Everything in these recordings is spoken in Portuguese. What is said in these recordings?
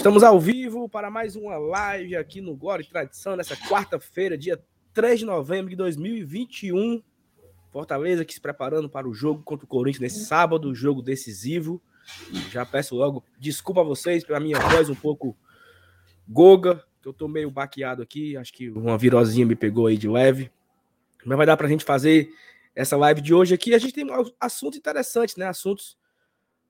Estamos ao vivo para mais uma live aqui no Glória e Tradição, nessa quarta-feira, dia 3 de novembro de 2021. Fortaleza que se preparando para o jogo contra o Corinthians nesse sábado, jogo decisivo. Já peço logo desculpa a vocês pela minha voz um pouco goga, que eu tô meio baqueado aqui, acho que uma virosinha me pegou aí de leve. Mas vai dar para a gente fazer essa live de hoje aqui. A gente tem assuntos interessantes, né? Assuntos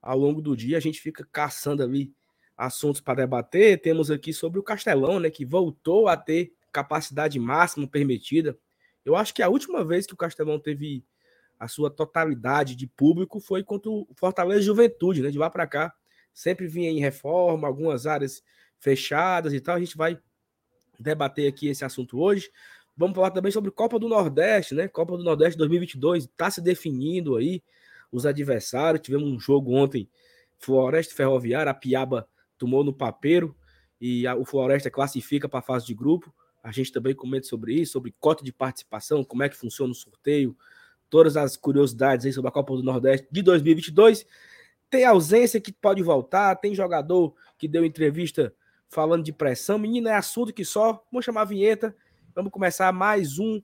ao longo do dia, a gente fica caçando ali assuntos para debater. Temos aqui sobre o Castelão, né, que voltou a ter capacidade máxima permitida. Eu acho que a última vez que o Castelão teve a sua totalidade de público foi contra o Fortaleza Juventude, né? De lá para cá, sempre vinha em reforma, algumas áreas fechadas e tal. A gente vai debater aqui esse assunto hoje. Vamos falar também sobre Copa do Nordeste, né? Copa do Nordeste 2022 está se definindo aí os adversários. Tivemos um jogo ontem, Floresta Ferroviária, a Piaba tomou no papeiro e a, o Floresta classifica para a fase de grupo. A gente também comenta sobre isso, sobre cota de participação, como é que funciona o sorteio, todas as curiosidades aí sobre a Copa do Nordeste de 2022. Tem ausência que pode voltar, tem jogador que deu entrevista falando de pressão. Menina, é assunto que só. Vamos chamar a vinheta. Vamos começar mais um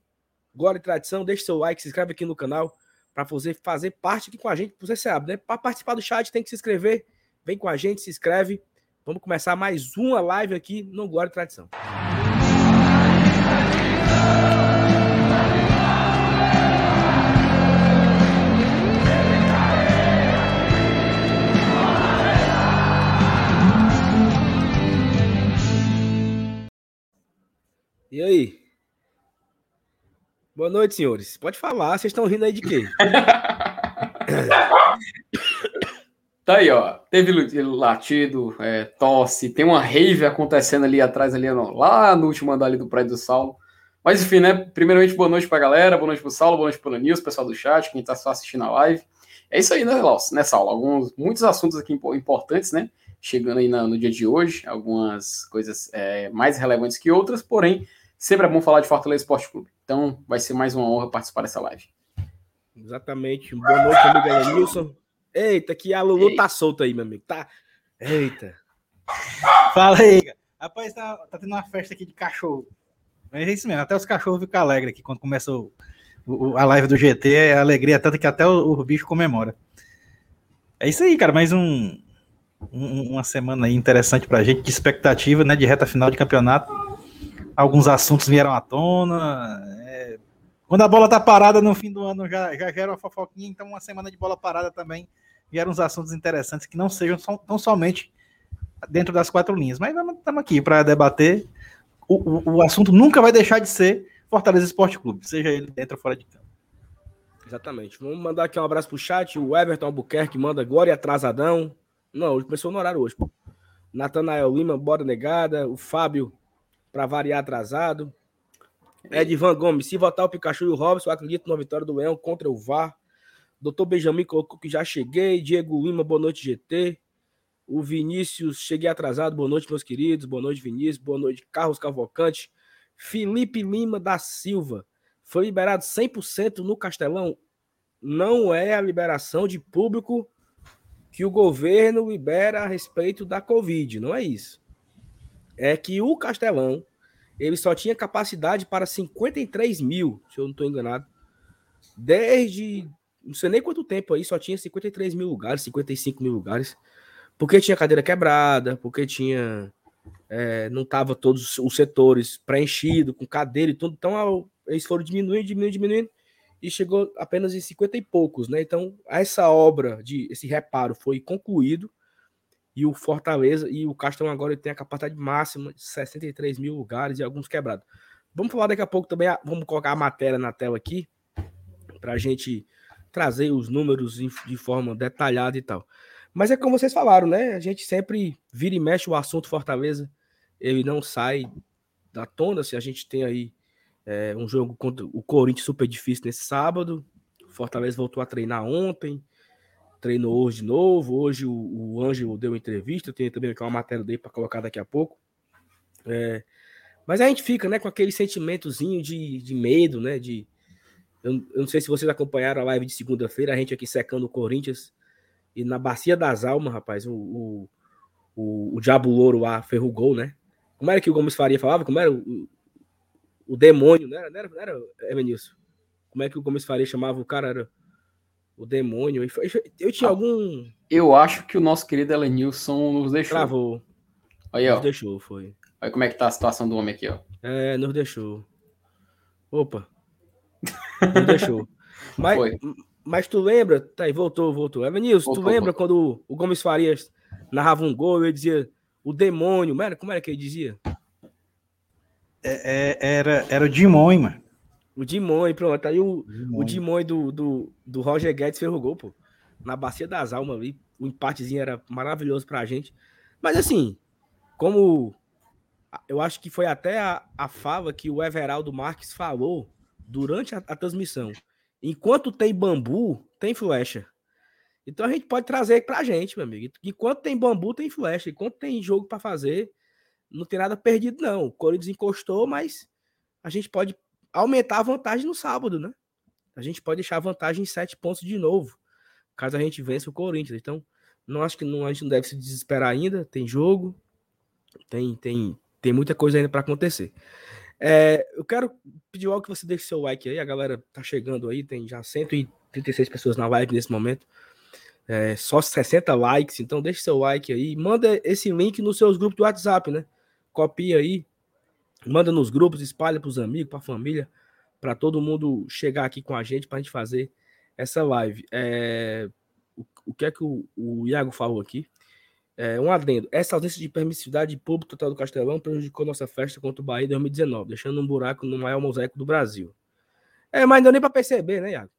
Glória e Tradição. Deixe seu like, se inscreve aqui no canal para fazer, fazer parte aqui com a gente. Você sabe, né? Para participar do chat tem que se inscrever. Vem com a gente, se inscreve. Vamos começar mais uma live aqui no Glória e Tradição. E aí? Boa noite, senhores. Pode falar, vocês estão rindo aí de quê? Tá aí, ó. Teve latido, é, tosse, tem uma rave acontecendo ali atrás, ali no, lá no último andar ali do prédio do Saulo. Mas enfim, né? Primeiramente, boa noite pra galera, boa noite pro Saulo, boa noite pro Nils, pessoal do chat, quem tá só assistindo a live. É isso aí, né, Laus? Né, Saulo? Alguns, muitos assuntos aqui importantes, né? Chegando aí no, no dia de hoje, algumas coisas é, mais relevantes que outras, porém, sempre é bom falar de Fortaleza Esporte Clube. Então, vai ser mais uma honra participar dessa live. Exatamente. Boa noite, amigo Nilson. Eita, que a Lulu Eita. tá solta aí, meu amigo. Tá. Eita. Fala aí. Rapaz, tá, tá tendo uma festa aqui de cachorro. Mas é isso mesmo, até os cachorros ficam alegres aqui quando começa o, o, a live do GT. É alegria tanto que até o, o, bicho comemora. É isso aí, cara. Mais um, um, uma semana aí interessante pra gente, de expectativa, né? De reta final de campeonato. Alguns assuntos vieram à tona. É... Quando a bola tá parada no fim do ano já, já gera uma fofoquinha, então uma semana de bola parada também vieram uns assuntos interessantes que não sejam só, tão somente dentro das quatro linhas. Mas estamos aqui para debater. O, o, o, assunto nunca vai deixar de ser Fortaleza Esporte Clube, seja ele dentro ou fora de campo. Exatamente. Vamos mandar aqui um abraço pro chat. O Everton Albuquerque manda Glória atrasadão. Não, começou no horário hoje. Natanael Lima, bora negada. O Fábio, para variar, atrasado. Edvan Gomes, se votar o Pikachu e o Robson, acredito na vitória do Leão contra o VAR. Doutor Benjamin colocou que já cheguei. Diego Lima, boa noite, GT. O Vinícius, cheguei atrasado. Boa noite, meus queridos. Boa noite, Vinícius. Boa noite, Carlos Cavalcante. Felipe Lima da Silva. Foi liberado 100% no Castelão. Não é a liberação de público que o governo libera a respeito da Covid. Não é isso. É que o Castelão ele só tinha capacidade para 53 mil, se eu não estou enganado, desde não sei nem quanto tempo aí, só tinha 53 mil lugares, 55 mil lugares. Porque tinha cadeira quebrada, porque tinha. É, não tava todos os setores preenchidos, com cadeira e tudo. Então eles foram diminuindo, diminuindo, diminuindo. E chegou apenas em 50 e poucos, né? Então, essa obra, de esse reparo foi concluído. E o Fortaleza e o Castelão agora tem a capacidade máxima de 63 mil lugares e alguns quebrados. Vamos falar daqui a pouco também, vamos colocar a matéria na tela aqui, para a gente trazer os números de forma detalhada e tal. Mas é como vocês falaram, né? A gente sempre vira e mexe o assunto Fortaleza, ele não sai da tona. Se a gente tem aí é, um jogo contra o Corinthians super difícil nesse sábado, Fortaleza voltou a treinar ontem, treinou hoje de novo. Hoje o, o Ângelo deu entrevista, eu tenho também uma matéria dele para colocar daqui a pouco. É, mas a gente fica, né, com aquele sentimentozinho de, de medo, né, de eu, eu não sei se vocês acompanharam a live de segunda-feira, a gente aqui secando o Corinthians. E na Bacia das Almas, rapaz, o, o, o, o Diabo Louro lá ferrugou, né? Como era que o Gomes Faria falava? Como era o, o demônio, né? Não era, não era Evanilson? Como é que o Gomes Faria chamava o cara? Era o demônio. Eu tinha ah, algum. Eu acho que o nosso querido Elenilson nos deixou. Travou. Aí, ó. Nos deixou, foi. Olha como é que tá a situação do homem aqui, ó. É, nos deixou. Opa. Nos deixou. Mas, foi. mas tu lembra? Tá aí, voltou, voltou. Evanilson, tu lembra voltou. quando o Gomes Farias narrava um gol e ele dizia o demônio? Mano, como era que ele dizia? É, é, era, era o Dimon, mano. O Dimon, pronto. Aí o Dimon, o Dimon do, do, do Roger Guedes fez o gol, pô. Na Bacia das Almas ali. O empatezinho era maravilhoso pra gente. Mas assim, como eu acho que foi até a, a fala que o Everaldo Marques falou durante a, a transmissão. Enquanto tem bambu, tem flecha. Então a gente pode trazer pra gente, meu amigo. Enquanto tem bambu, tem flecha. Enquanto tem jogo para fazer, não tem nada perdido, não. O Corinthians encostou, mas a gente pode aumentar a vantagem no sábado, né? A gente pode deixar a vantagem em sete pontos de novo, caso a gente vença o Corinthians. Então, não acho que não, a gente não deve se desesperar ainda. Tem jogo, tem, tem, tem muita coisa ainda para acontecer. É, eu quero pedir algo que você deixe seu like aí. A galera tá chegando aí, tem já 136 pessoas na live nesse momento. É, só 60 likes, então deixe seu like aí. Manda esse link nos seus grupos do WhatsApp, né? Copia aí, Manda nos grupos, espalha para os amigos, para a família, para todo mundo chegar aqui com a gente para a gente fazer essa live. É, o, o, que é que o, o Iago falou aqui? É, um adendo. Essa ausência de permissividade pública total do Castelão prejudicou nossa festa contra o Bahia em 2019, deixando um buraco no maior mosaico do Brasil. É, mas não deu nem para perceber, né, Iago?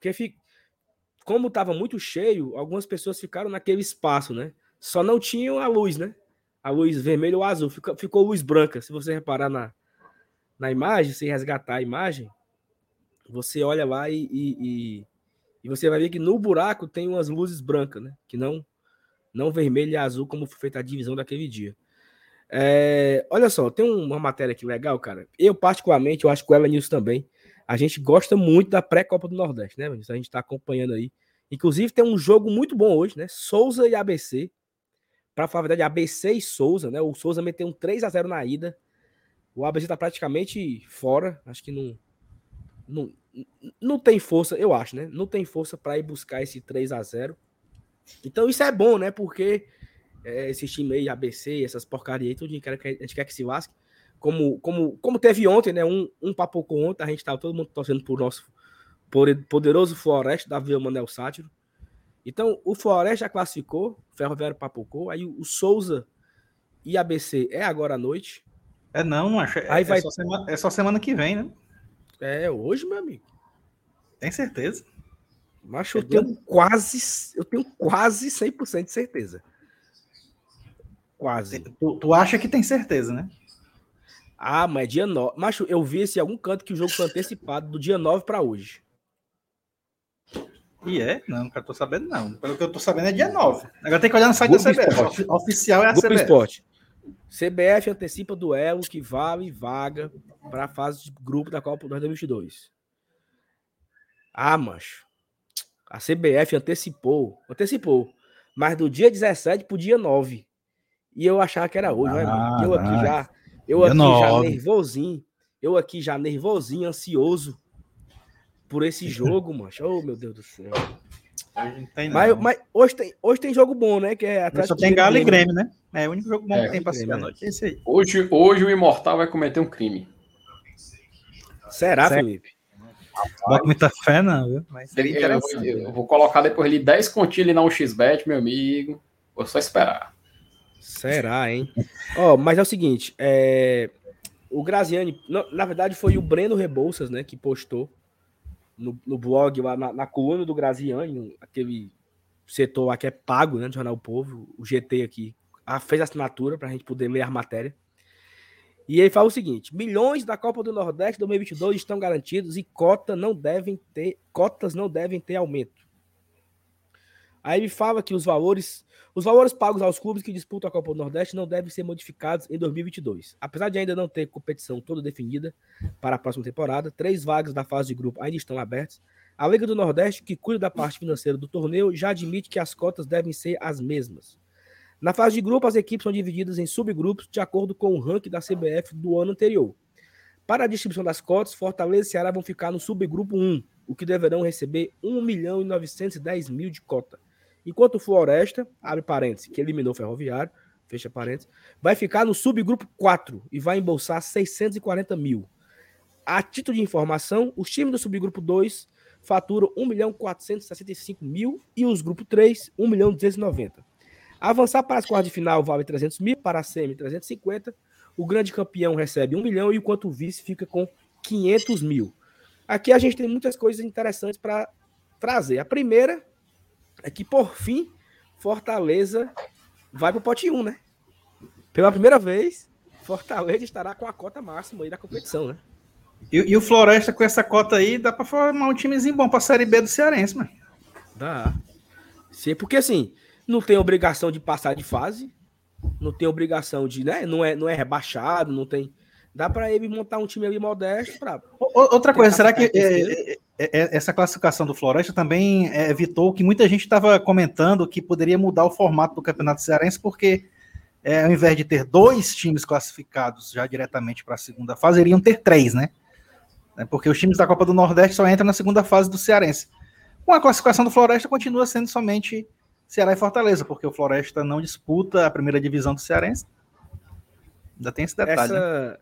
Porque como estava muito cheio, algumas pessoas ficaram naquele espaço, né? Só não tinham a luz, né? a luz vermelha ou azul. Ficou, ficou luz branca. Se você reparar na, na imagem, se resgatar a imagem, você olha lá e, e, e, você vai ver que no buraco tem umas luzes brancas, né? Que não, não vermelho e azul, como foi feita a divisão daquele dia. É, olha só, tem uma matéria aqui legal, cara. Eu, particularmente, eu acho que o Evanilson também. A gente gosta muito da pré-Copa do Nordeste, né? A gente está acompanhando aí. Inclusive, tem um jogo muito bom hoje, né? Souza e ABC para falar a verdade, ABC e Souza, né? O Souza meteu um 3 a 0 na ida. O ABC tá praticamente fora. Acho que não, não, não tem força, eu acho, né? Não tem força para ir buscar esse 3 a 0 Então isso é bom, né? Porque é, esse time aí, ABC, essas porcarias aí, tudo a gente quer que se lasque. Como, como, como teve ontem, né? Um, um papo com ontem, a gente tava todo mundo torcendo por nosso poderoso Floresta da Vila Manel Sátiro. Então, o Floresta já classificou, Ferroviário papocou, aí o Souza e ABC é agora à noite. É não, acho. É, aí é vai... só semana, é só semana que vem, né? É hoje, meu amigo. Tem certeza? Mas eu tenho quase, eu tenho quase 100% de certeza. Quase. Tu, tu, acha que tem certeza, né? Ah, mas é dia 9. Macho, eu vi esse em algum canto que o jogo foi antecipado do dia 9 para hoje. E é? Não, nunca tô sabendo, não. Pelo que eu tô sabendo, é dia 9. Agora tem que olhar no site Grupo da CBF. Esporte. Oficial é a Grupo CBF. Esporte. CBF antecipa duelo que vale vaga para a fase de grupo da Copa 2022. Ah, macho. A CBF antecipou. Antecipou. Mas do dia 17 pro dia 9. E eu achava que era hoje, ah, né? Eu aqui já. Eu aqui 9. já nervosinho. Eu aqui já nervosinho, ansioso por esse jogo, mano. Oh, meu Deus do céu. Tem, mas, mas, hoje, tem, hoje tem jogo bom, né? Que é Só tem Galo e Grêmio, né? É o único jogo bom é, que tem pra assistir à noite. Esse aí. Hoje, hoje o Imortal vai cometer um crime. Será, certo. Felipe? Bota muita fé, não, viu? Mas eu, eu, eu, vou colocar depois ali 10 continhos ali na 1xBet, meu amigo. Vou só esperar. Será, hein? Ó, oh, mas é o seguinte, é... o Graziani, na verdade foi o Breno Rebouças, né, que postou no, no blog, lá na, na, coluna do Graziani, aquele setor lá que é pago, né, do Jornal Povo, o GT aqui, a, fez a assinatura para a gente poder ler a matéria. E ele fala o seguinte: milhões da Copa do Nordeste 2022 estão garantidos e cota não devem ter, cotas não devem ter aumento. Aí ele fala que os valores os valores pagos aos clubes que disputam a Copa do Nordeste não devem ser modificados em 2022. Apesar de ainda não ter competição toda definida para a próxima temporada, três vagas da fase de grupo ainda estão abertas. A Liga do Nordeste, que cuida da parte financeira do torneio, já admite que as cotas devem ser as mesmas. Na fase de grupo, as equipes são divididas em subgrupos de acordo com o ranking da CBF do ano anterior. Para a distribuição das cotas, Fortaleza e Ceará vão ficar no subgrupo 1, o que deverão receber 1 milhão e 910 mil de cota. Enquanto o Floresta, abre parênteses, que eliminou o Ferroviário, fecha parênteses, vai ficar no subgrupo 4 e vai embolsar 640 mil. A título de informação, os times do subgrupo 2 faturam 1 milhão 465 mil e os grupo 3, 1 milhão 290. Avançar para as quartas de final vale 300 mil, para a semi 350. O grande campeão recebe 1 milhão, enquanto o vice fica com 500 mil. Aqui a gente tem muitas coisas interessantes para trazer. A primeira é que, por fim, Fortaleza vai para o pote 1, né? Pela primeira vez, Fortaleza estará com a cota máxima aí da competição, né? E, e o Floresta com essa cota aí, dá para formar um timezinho bom para a Série B do Cearense, mano. Dá. Sim, porque assim, não tem obrigação de passar de fase, não tem obrigação de, né? Não é, não é rebaixado, não tem. Dá para ele montar um time ali modesto para. Outra coisa, será que é, é, é, essa classificação do Floresta também evitou que muita gente estava comentando que poderia mudar o formato do Campeonato Cearense, porque é, ao invés de ter dois times classificados já diretamente para a segunda fase, iriam ter três, né? É, porque os times da Copa do Nordeste só entram na segunda fase do Cearense. Com a classificação do Floresta, continua sendo somente Ceará e Fortaleza, porque o Floresta não disputa a primeira divisão do Cearense. Ainda tem esse detalhe. Essa... Né?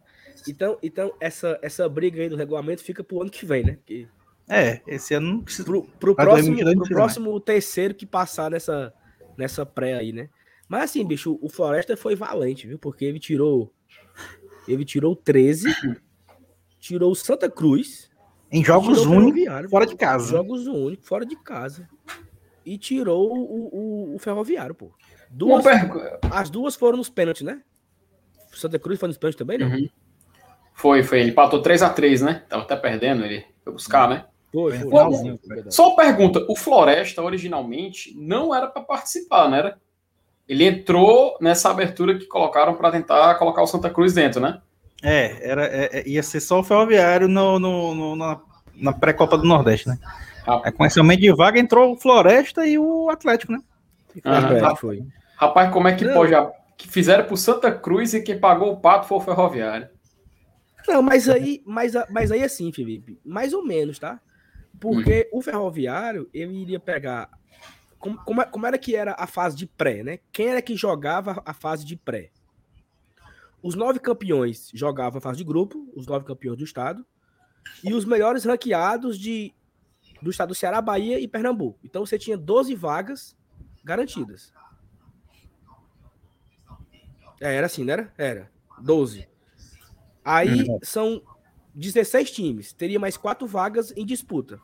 Então, então essa, essa briga aí do regulamento fica pro ano que vem, né? Que... É, esse ano não precisa. Pro, pro próximo, pro próximo terceiro que passar nessa, nessa pré aí, né? Mas assim, bicho, o Floresta foi valente, viu? Porque ele tirou. Ele tirou 13, tirou o Santa Cruz. Em jogos únicos, fora de casa. Jogos únicos, fora de casa e tirou o, o, o Ferroviário, pô. Duas, as duas foram nos pênaltis, né? Santa Cruz foi nos pênaltis também, não? Uhum. Foi, foi. Ele empatou 3x3, né? Tava até perdendo, ele foi buscar, né? Foi, foi. Bom, só uma pergunta: o Floresta originalmente não era para participar, né? Era? Ele entrou nessa abertura que colocaram para tentar colocar o Santa Cruz dentro, né? É, era, é, é, ia ser só o Ferroviário no, no, no na, na pré-copa do Nordeste, né? É, com esse aumento de vaga entrou o Floresta e o Atlético, né? Ah, foi. Rapaz, como é que Não. pode. Que fizeram pro Santa Cruz e quem pagou o pato foi o Ferroviário. Não, mas aí, mas, mas aí assim, Felipe, mais ou menos, tá? Porque hum. o Ferroviário, ele iria pegar. Como, como, como, era que era a fase de pré, né? Quem era que jogava a fase de pré? Os nove campeões jogavam a fase de grupo, os nove campeões do estado, e os melhores ranqueados de do estado do Ceará, Bahia e Pernambuco. Então você tinha 12 vagas garantidas. É, era assim, não era? Era. 12. Aí uhum. são 16 times. Teria mais quatro vagas em disputa.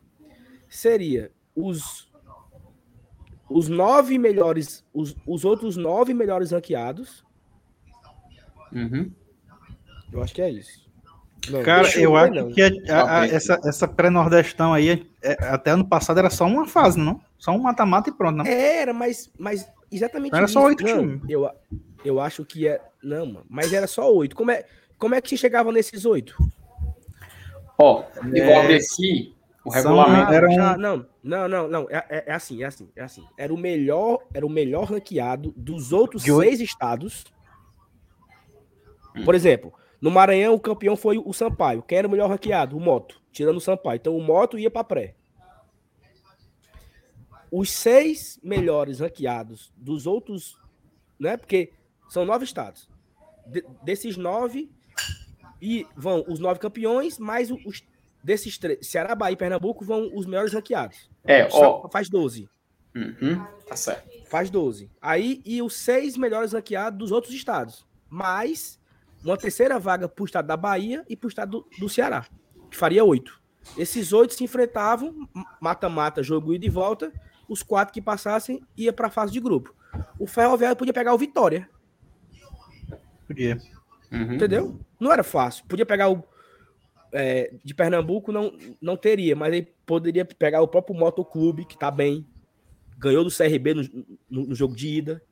Seria os os nove melhores, os, os outros nove melhores ranqueados. Uhum. Eu acho que é isso. Não, Cara, eu acho não. que a, a, essa, essa pré-nordestão aí, é, até ano passado era só uma fase, não? Só um mata-mata e pronto, não? Era, mas, mas exatamente Era isso. só oito times. Eu, eu acho que é. Não, mano, mas era só oito. Como é, como é que se chegava nesses oito? Ó, oh, igual é... desse, o regulamento. era um... não, não, não, não. É, é, é, assim, é assim, é assim. Era o melhor, era o melhor ranqueado dos outros De seis estados. Hum. Por exemplo, no Maranhão, o campeão foi o Sampaio. Quem era o melhor ranqueado? O Moto, tirando o Sampaio. Então o Moto ia para pré. Os seis melhores ranqueados dos outros, né? Porque são nove estados. De, desses nove, e vão os nove campeões, mais os desses três, Ceará, Bahia e Pernambuco vão os melhores ranqueados. É, ó. Faz 12. Uhum, tá certo. Faz 12. Aí, e os seis melhores ranqueados dos outros estados. Mais uma terceira vaga para o estado da Bahia e para o estado do, do, Ceará, que faria oito. Esses oito se enfrentavam, mata-mata, jogo ida e volta. Os quatro que passassem ia para a fase de grupo. O Ferroviário podia pegar o Vitória. Podia. Uhum. Entendeu? Não era fácil. Podia pegar o. É, de Pernambuco não, não teria, mas ele poderia pegar o próprio Motoclube, que tá bem. Ganhou do CRB no, no, no jogo de ida.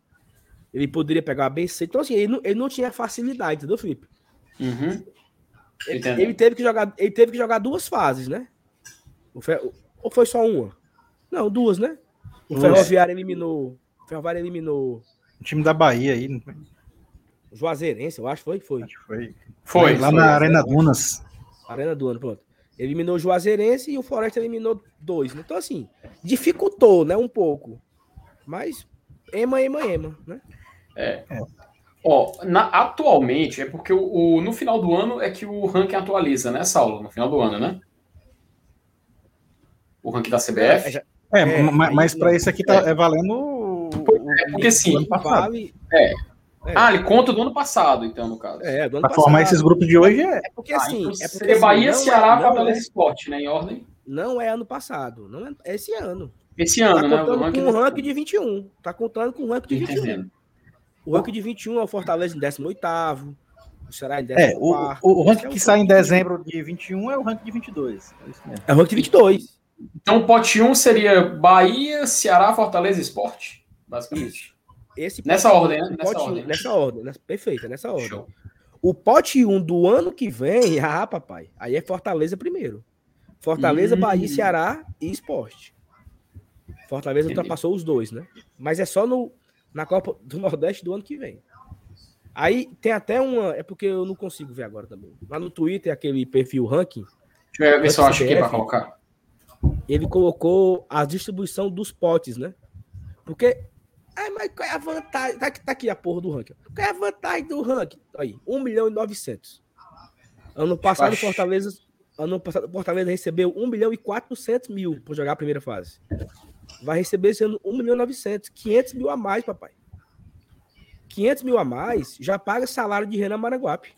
Ele poderia pegar a BC. Então, assim, ele não, ele não tinha facilidade, entendeu, Felipe? Uhum. Ele, ele, teve que jogar, ele teve que jogar duas fases, né? Ou foi só uma? Não, duas, né? O Ferroviário eliminou. O Ferroviário eliminou. O time da Bahia aí. não foi? Juazeirense, eu acho, foi? Foi. Acho que foi. Foi. Lá foi. na Arena Dunas. Arena ano, pronto. Eliminou o Juazeirense e o Floresta eliminou dois. né? Então, assim, dificultou, né, um pouco. Mas, ema, ema, ema, né? Ó, na- atualmente, é porque o, o- no final do ano é que o ranking atualiza, né, Saulo? No final do ano, né? O ranking da CBF. É, É, É, ma- aí- mas para isso aqui tá, é valendo o, É, porque sim. vale... É. É. Ah, ele conta do ano passado, então, no caso. É, do ano Para passado. formar esses grupos de hoje é. É porque, Ah, assim, então é porque, assim, Bahia, não Ceará, é, Fortaleza é, Esporte, né? Em ordem. não é ano passado, não é, é esse ano. Esse Tá ano, né? contando O ranking com o ranking de 21. Tá contando com o ranking de 21. Entendendo. O ranking de 21 é o Fortaleza em 18º, o Ceará em 14º. É, o, o, o ranking é que sai em dezembro de 21 é o ranking de 22. É isso mesmo. É o ranking de 22. Então, o pote 1 seria Bahia, Ceará, Fortaleza Esporte. Basicamente. Esse Nessa pote- ordem, né? Nessa pote- ordem. Nessa ordem, nessa- perfeito, é nessa ordem. Show. O pote 1 do ano que vem, ah, papai, aí é Fortaleza primeiro. Fortaleza, Hum. Bahia, Ceará e Esporte. Fortaleza Entendi. ultrapassou os dois, né? Mas é só no, na Copa do Nordeste do ano que vem. Aí tem até uma. É porque eu não consigo ver agora também. Lá no Twitter, aquele perfil ranking, Deixa eu ver se eu acho aqui CBF. para colocar. ele colocou a distribuição dos potes, né? Porque. Ai, mas qual é a vantagem? Tá aqui, tá aqui a porra do ranking. Qual é a vantagem do ranking? Aí, 1 milhão e 900. Ano passado, Fortaleza. Ano passado, Fortaleza recebeu 1 milhão e 400 mil por jogar a primeira fase. Vai receber esse ano 1 milhão e 900. 500 mil a mais, papai. 500 mil a mais já paga salário de Renan Maranguape.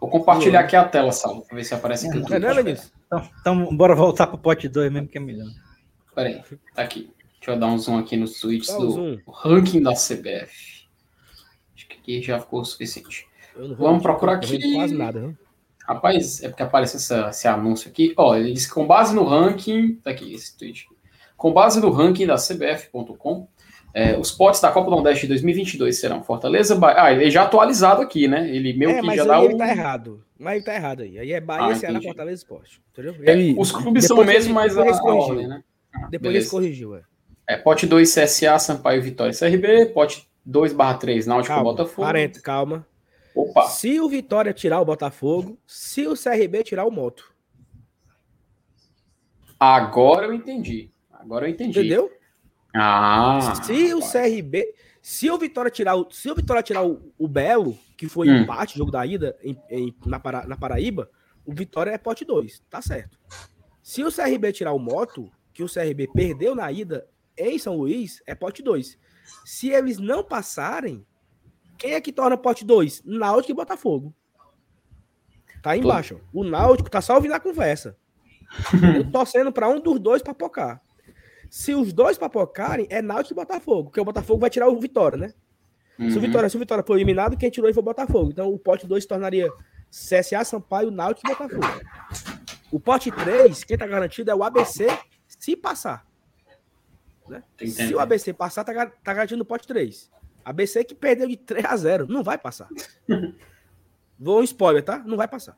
Vou compartilhar aqui a tela, Saulo, para ver se aparece aqui. Não é, não, Lenilson? Então, então, bora voltar pro pote 2 mesmo, que é melhor. Pera aí, tá aqui. Deixa eu dar um zoom aqui nos tweets Dá do zoom. ranking da CBF. Acho que aqui já ficou o suficiente. Vamos procurar aqui. Quase nada, né? Rapaz, é porque aparece essa- esse anúncio aqui. Ó, ele diz que com base no ranking. Tá aqui esse tweet. Com base no ranking da CBF.com, é, os potes da Copa do Nordeste de 2022 serão Fortaleza. Bahia. Ah, ele é já atualizado aqui, né? Ele meio é, que mas já aí dá ele o. tá errado. Mas ele tá errado aí. Aí é Bahia, Ah, Ceará. Fortaleza Esporte. Entendeu? É, Ele- os clubes são o mesmo, ele- mas a, depois ele a corrigiu. ordem, né? Ah, Depois ele corrigiu, é. É, pote 2, CSA, Sampaio, Vitória CRB. Pote 2 barra 3, Náutico e Calma, Botafogo. 40, calma. Opa, Se o Vitória tirar o Botafogo, se o CRB tirar o Moto. agora eu entendi. Agora eu entendi. Entendeu? Ah, se o. CRB. Se o Vitória tirar o, se o, Vitória tirar o, o Belo, que foi Hum. empate, jogo da ida em- em- na, Para- na Paraíba, o Vitória é pote 2. Tá certo. Se o CRB tirar o Moto, que o CRB perdeu na ida em São Luís, é pote 2. Se eles não passarem, quem é que torna pote 2? Náutico e Botafogo. Tá aí embaixo. ó. O Náutico tá só ouvindo a conversa. Eu torcendo pra um dos dois papocar. Se os dois papocarem, é Náutico e Botafogo, porque o Botafogo vai tirar o Vitória, né? Se, o Uhum. Vitória, se o Vitória for eliminado, quem tirou ele foi o Botafogo. Então o pote 2 se tornaria CSA, Sampaio, Náutico e Botafogo. O pote 3, quem tá garantido é o ABC, se passar. Né? Se o ABC passar, tá, tá garantindo o pote 3. ABC que perdeu de 3 a 0. Não vai passar. Vou um spoiler, tá? Não vai passar.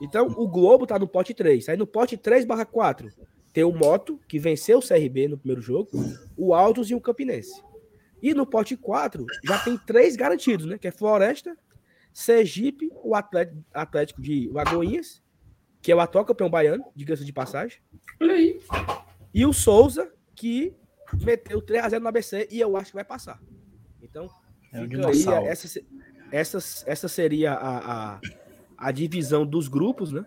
Então, o Globo tá no pote 3. Aí no pote 3 barra 4, tem o Moto, que venceu o CRB no primeiro jogo, o Altos e o Campinense. E no pote 4, já tem três garantidos, né? Que é Floresta, Sergipe, o Atlético, de Lagoinhas, que é o atual campeão baiano, diga-se de passagem, Olha aí. e o Souza, que meteu 3x0 no ABC e eu acho que vai passar. Então, É fica aí, essa, essa, essa seria a, a, a divisão dos grupos, né?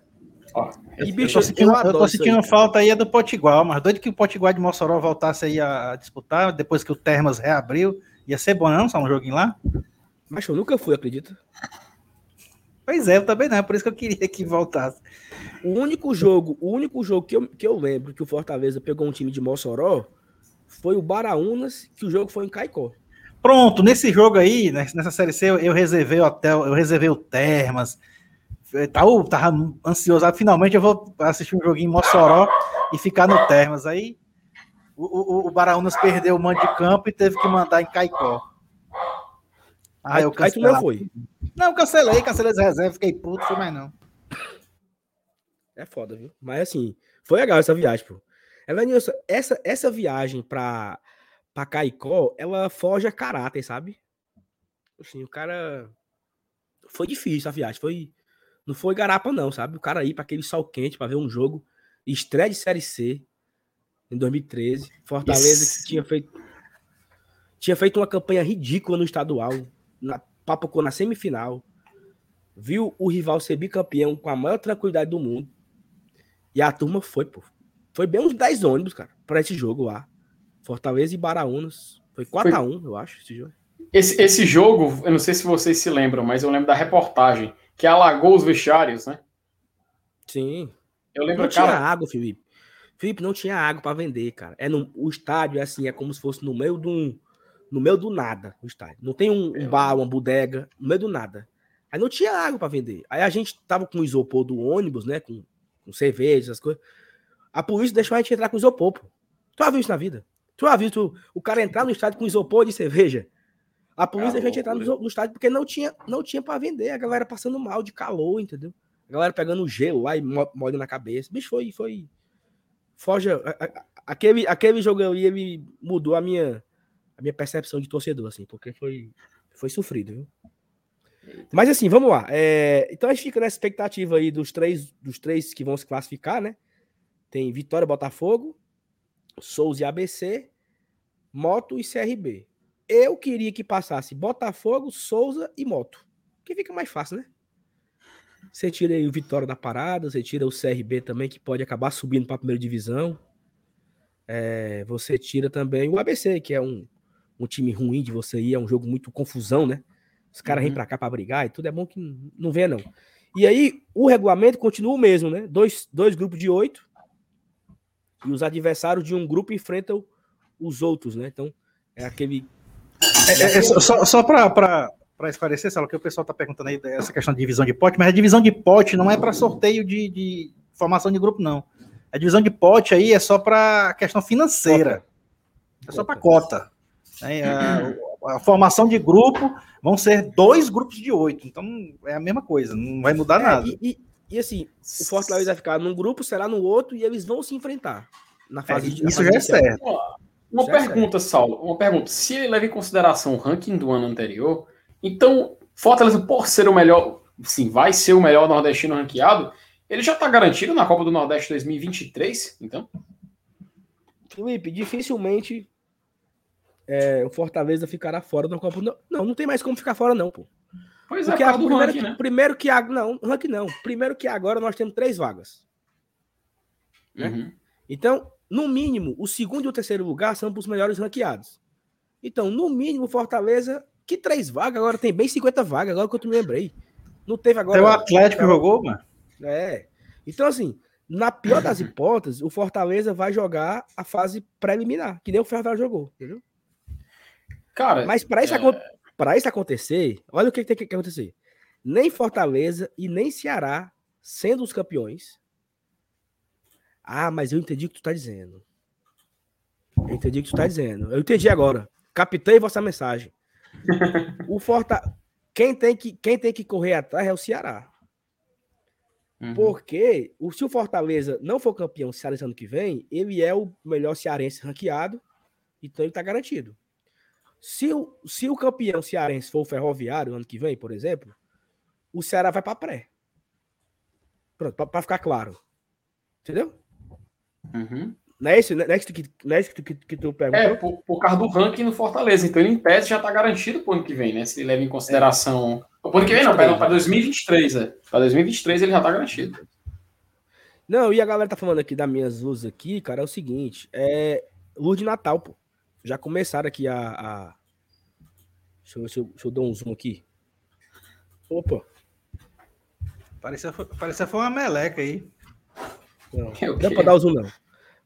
Ó, E, Eu bicho, tô eu, sentindo, eu adoro tô sentindo aí. falta aí é do Potiguar, mas doido que o Potiguar de Mossoró voltasse aí a, disputar, depois que o Termas reabriu. Ia ser bom, não? Só um joguinho lá? Mas eu nunca fui, acredita? Pois é, eu também não, é por isso que eu queria que voltasse. O único jogo, o único jogo que eu, que eu lembro que o Fortaleza pegou um time de Mossoró foi o Baraunas, que o jogo foi em Caicó. Pronto, nesse jogo aí, né, nessa série C, eu, eu reservei o hotel, eu reservei o Termas. Eu Tava, tava ansioso. Ah, Finalmente eu vou assistir um joguinho em Mossoró e ficar no Termas. Aí o, o, o Baraunas perdeu o mando de campo e teve que mandar em Caicó. Aí, eu tu não cancelei. foi. Não, cancelei, cancelei as reservas, fiquei puto, foi mais não. É foda, viu? Mas assim, foi legal essa viagem, pô. Evanilson, essa, essa viagem pra, pra Caicó, ela foge a caráter, sabe? Assim, o cara. Foi difícil a viagem. Foi. Não foi garapa, não, sabe? O cara ir para aquele sol quente para ver um jogo. Estreia de Série C em 2013. Fortaleza Isso. que tinha feito. Tinha feito uma campanha ridícula no estadual. Na, papocou na semifinal. Viu o rival ser bicampeão com a maior tranquilidade do mundo. E a turma foi, pô. Foi bem uns 10 ônibus, cara, para esse jogo lá. Fortaleza e Baraunas. Foi 4x1, eu acho, esse jogo. Esse, esse jogo, eu não sei se vocês se lembram, mas eu lembro da reportagem, que alagou os vestiários, né? Sim. Eu lembro, não cara... tinha água, Felipe. Felipe, não tinha água para vender, cara. É no, o estádio é assim, é como se fosse no meio do no meio do nada, o estádio. Não tem um, um bar, uma bodega, no meio do nada. Aí não tinha água para vender. Aí a gente tava com o isopor do ônibus, né, com, com cerveja, essas coisas. A polícia deixou a gente entrar com isopor, pô. Tu já viu isso na vida? Tu já viu tu, o cara entrar no estádio com isopor de cerveja? A polícia a gente entrar no, no, estádio porque não tinha, não tinha para vender. A galera passando mal de calor, entendeu? A galera pegando gelo lá e molha na cabeça. Bicho, foi. foi foge. Aquele, aquele jogo ali, ele mudou a minha, a minha percepção de torcedor, assim, porque foi, foi sofrido, viu? Mas assim, vamos lá. É, então a gente fica nessa expectativa aí dos três, dos três que vão se classificar, né? Tem Vitória, Botafogo, Souza e ABC, Moto e CRB. Eu queria que passasse Botafogo, Souza e Moto. Que fica mais fácil, né? Você tira aí o Vitória da parada, você tira o CRB também, que pode acabar subindo para a primeira divisão. É, você tira também o ABC, que é um, um time ruim de você ir, é um jogo muito confusão, né? Os caras uhum. vêm para cá para brigar e tudo é bom que não venha, não. E aí, o regulamento continua o mesmo, né? Dois, dois grupos de oito. E os adversários de um grupo enfrentam os outros, né? Então, é aquele é, é, é só só para esclarecer, Sala, que o pessoal está perguntando aí essa questão de divisão de pote, mas a divisão de pote não é para sorteio de, de, formação de grupo, não. A divisão de pote aí é só para questão financeira. Cota. É só para cota. É, a, a, formação de grupo vão ser dois grupos de oito. Então é a mesma coisa, não vai mudar é, nada. E, e, e, assim, o Fortaleza vai ficar num grupo, será no outro, e eles vão se enfrentar na fase é, de, Isso já é certo. Uma Já pergunta, sei. Saulo, uma pergunta. Se ele leva em consideração o ranking do ano anterior, então Fortaleza, por ser o melhor, sim, vai ser o melhor nordestino ranqueado, ele já está garantido na Copa do Nordeste 2023, então? Felipe, dificilmente é, o Fortaleza ficará fora da Copa do Não, não tem mais como ficar fora, não, pô. Pois Porque é, a, primeiro, ranking, que, né? primeiro que não, ranking não. Primeiro que agora nós temos três vagas. Né? Uhum. Então, no mínimo, o segundo e o terceiro lugar são para os melhores ranqueados. Então, no mínimo, Fortaleza, que três vagas, agora tem bem 50 vagas, agora que eu me lembrei. Não teve agora. Tem o Atlético que jogou, mano. É. Então, assim, na pior das hipóteses, o Fortaleza vai jogar a fase preliminar, que nem o Fortaleza jogou, entendeu? Cara, mas para isso, é... isso acontecer, olha o que tem que acontecer. Nem Fortaleza e nem Ceará, sendo os campeões, ah, mas eu entendi o que tu tá dizendo. Eu entendi o que tu tá dizendo. Eu entendi agora. Captei vossa mensagem. O Forta... quem, tem que, quem tem que correr atrás é o Ceará. Uhum. Porque o, se o Fortaleza não for campeão cearense ano que vem, ele é o melhor cearense ranqueado, então ele tá garantido. Se o, se o campeão cearense for o Ferroviário ano que vem, por exemplo, o Ceará vai para pré. Pronto, para ficar claro. Entendeu? Uhum. Não é isso, não é isso que, não é isso que, que, que tu perguntou? É, por, por causa do ranking no Fortaleza. Então ele, em tese, já está garantido para o ano que vem, né? Se ele leva em consideração. É. O ano que vem, não, para 2023, é. Para 2023 ele já está garantido. Não, e a galera tá falando aqui das minhas luzes aqui, cara, é o seguinte: é luz de Natal, pô. Já começaram aqui a. a... Deixa, eu, deixa, eu, deixa eu dar um zoom aqui. Opa. Parecia, parecia foi uma meleca aí. Não, é não dá pra dar o zoom, não.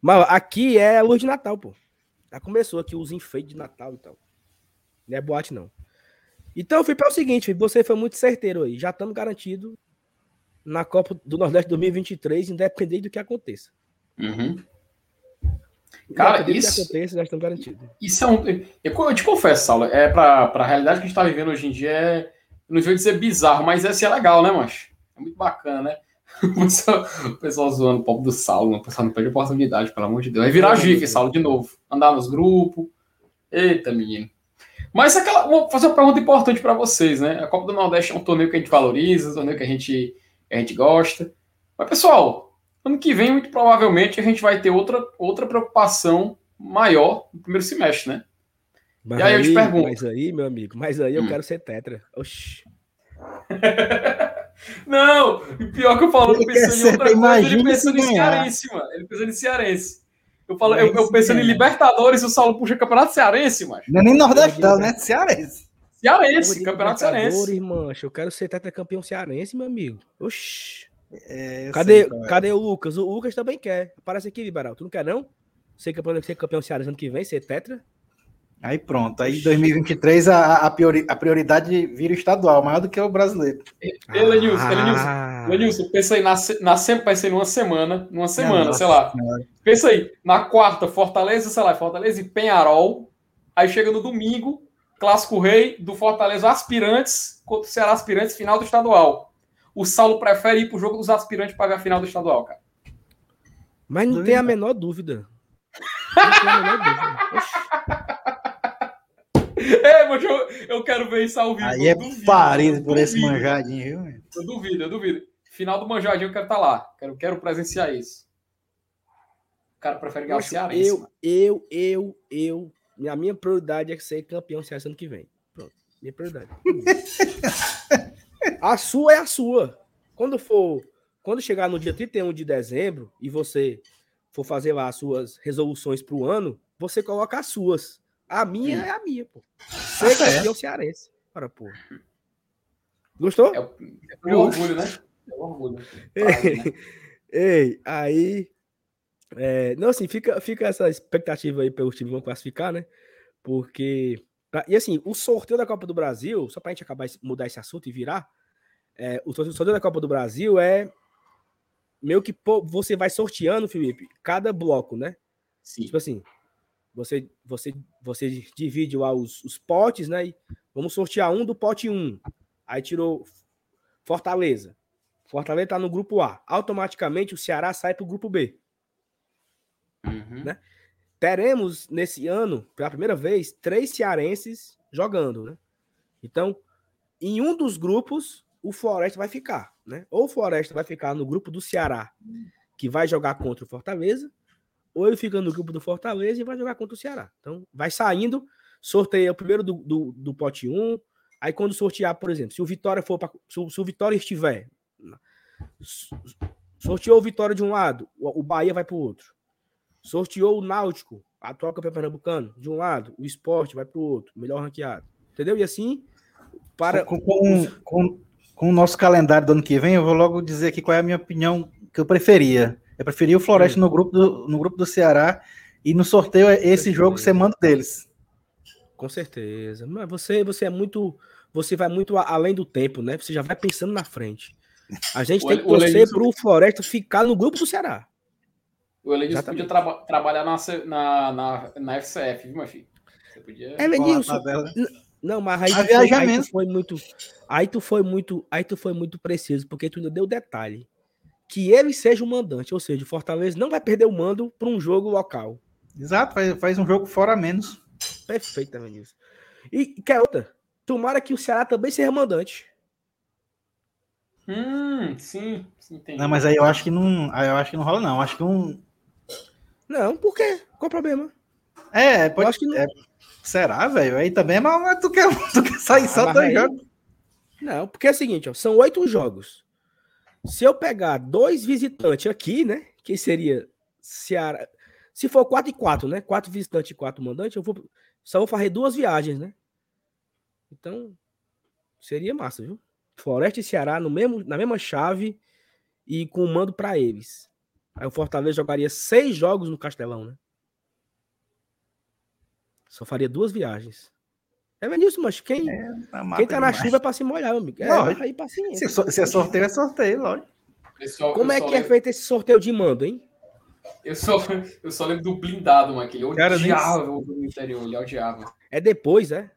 Mas aqui é a luz de Natal, pô. Já começou aqui os enfeites de Natal e tal. Não é boate, não. Então, fui para o seguinte, você foi muito certeiro aí. Já estamos garantidos na Copa do Nordeste 2023, independente do que aconteça. Uhum. Cara, isso, que aconteça, já estamos garantidos. Isso é um. Eu, te confesso, Saulo, é para a realidade que a gente está vivendo hoje em dia, é, não vou dizer bizarro, mas é, assim, é legal, né, macho? É muito bacana, né? o pessoal zoando o povo do Saulo, o pessoal não perde oportunidade, pelo amor de Deus. Vai virar GIF, Saulo, de novo. Andar nos grupos. Eita, menino. Mas aquela, vou fazer uma pergunta importante para vocês, né? A Copa do Nordeste é um torneio que a gente valoriza, um torneio que a gente, a gente gosta. Mas, pessoal, ano que vem, muito provavelmente, a gente vai ter outra, outra preocupação maior no primeiro semestre, né? Mas e aí, aí eu te pergunto. Mas aí, meu amigo, mas aí eu hum. quero ser tetra. Oxi. Não, pior que eu falo, ele pensando em outra coisa, ele pensando em cearense, mano. Ele pensando em cearense. Eu, falo, eu, eu pensando em Libertadores, o Saulo puxa Campeonato Cearense, mano. Não é nem Nordestão, né? Cearense. Cearense, Campeonato Cearense. Mancha, eu quero ser tetracampeão cearense, meu amigo. Oxi. É, cadê, sei, cadê o Lucas? O Lucas também quer. Aparece aqui, Liberal. Tu não quer, não? Ser campeão, ser campeão cearense ano que vem, ser tetra? Aí pronto, aí em 2023 a, a, priori, a prioridade vira estadual, maior do que o brasileiro. Elenilson, ah. Elenilson, pensa aí, na, na, pensa aí numa semana, numa semana, Nossa, sei lá. Senhora. Pensa aí, na quarta, Fortaleza, sei lá, Fortaleza e Penharol. Aí chega no domingo, Clássico Rei do Fortaleza Aspirantes contra o Ceará Aspirantes, final do estadual. O Saulo prefere ir pro jogo dos aspirantes para ver a final do estadual, cara. Mas não tem a menor dúvida. Não tem a menor dúvida. É, mas eu, eu quero ver isso ao vivo. Aí é parido por esse manjadinho, viu? Eu duvido, eu duvido. Final do manjadinho eu quero estar tá lá. Quero, quero presenciar isso. O cara prefere ganhar o Cearense. Eu, eu, eu, eu. A minha prioridade é ser campeão Cearense ano que vem. Pronto. Minha prioridade. a sua é a sua. Quando for. Quando chegar no dia 31 de dezembro e você for fazer lá as suas resoluções para o ano, você coloca as suas. A minha Sim. é a minha, pô. Ser tá campeão cearense. Para, pô. Gostou? É, é o orgulho, né? É o orgulho. Ei, ei aí. É, não, assim, fica, fica essa expectativa aí pelos times vão classificar, né? Porque. E assim, o sorteio da Copa do Brasil, só pra gente acabar mudar esse assunto e virar, é, o sorteio da Copa do Brasil é meio que pô, você vai sorteando, Felipe, cada bloco, né? Sim. Tipo assim, você, você, você divide lá os, os potes, né? E vamos sortear um do pote 1. Aí tirou Fortaleza. Fortaleza está no grupo A. Automaticamente o Ceará sai para o grupo B. Uhum. Né? Teremos nesse ano, pela primeira vez, três cearenses jogando, né? Então, em um dos grupos, o Floresta vai ficar, né? Ou o Floresta vai ficar no grupo do Ceará, que vai jogar contra o Fortaleza, ou ele fica no grupo do Fortaleza e vai jogar contra o Ceará. Então, vai saindo, sorteia o primeiro do, do, do pote 1. Aí, quando sortear, por exemplo, se o Vitória for pra, se, se, o Vitória estiver, sorteou o Vitória de um lado, o, o Bahia vai para o outro. Sorteou o Náutico, atual campeão pernambucano, de um lado, o esporte vai para o outro, melhor ranqueado. Entendeu? E assim, para. Com, com, com, com, o nosso calendário do ano que vem, eu vou logo dizer aqui qual é a minha opinião que eu preferia. Eu preferi o Floresta no grupo, do, no grupo do Ceará e no sorteio esse jogo você manda deles. Com certeza. Mas você, você é muito. Você vai muito além do tempo, né? Você já vai pensando na frente. A gente tem que torcer para o Floresta ficar no grupo do Ceará. O Elenilson podia tra trabalhar na, na, na, na FCF, viu, meu filho? Você podia. É, Elenilson. Não, mas aí, tu foi, aí tu foi muito. Aí tu foi muito. Aí tu foi muito preciso, porque tu ainda deu detalhe que ele seja o mandante, ou seja, o Fortaleza não vai perder o mando para um jogo local. Exato, faz, faz um jogo fora menos. Perfeitamente isso. E quer outra? Tomara que o Ceará também seja mandante. Hum, sim, sim entendi. Não, mas aí eu acho que não, aí eu acho que não rola não. Eu acho que um Não, por quê? Qual o problema? É, pode, eu acho que não... É, será, velho? Aí também, mas tu quer, tu quer sair ah, só dois jogos? Não, porque é o seguinte, ó, são oito jogos. Se eu pegar dois visitantes aqui, né? Que seria Ceará. Se for 4 e 4, né? Quatro visitantes e quatro mandantes, eu vou, só vou fazer duas viagens, né? Então, seria massa, viu? Floresta e Ceará no mesmo, na mesma chave e com mando para eles. Aí o Fortaleza jogaria seis jogos no Castelão, né? Só faria duas viagens. É Venilson, mas quem, é, tá quem tá na chuva é pra se molhar, meu amigo. É, lógico. aí paciência. Se, se é sorteio, é sorteio, lógico. Pessoal, Como é que é lembro... é feito esse sorteio de mando, hein? Eu só, eu só lembro do blindado, mano, ele odiava nem... o interior, ele odiava. É depois, é?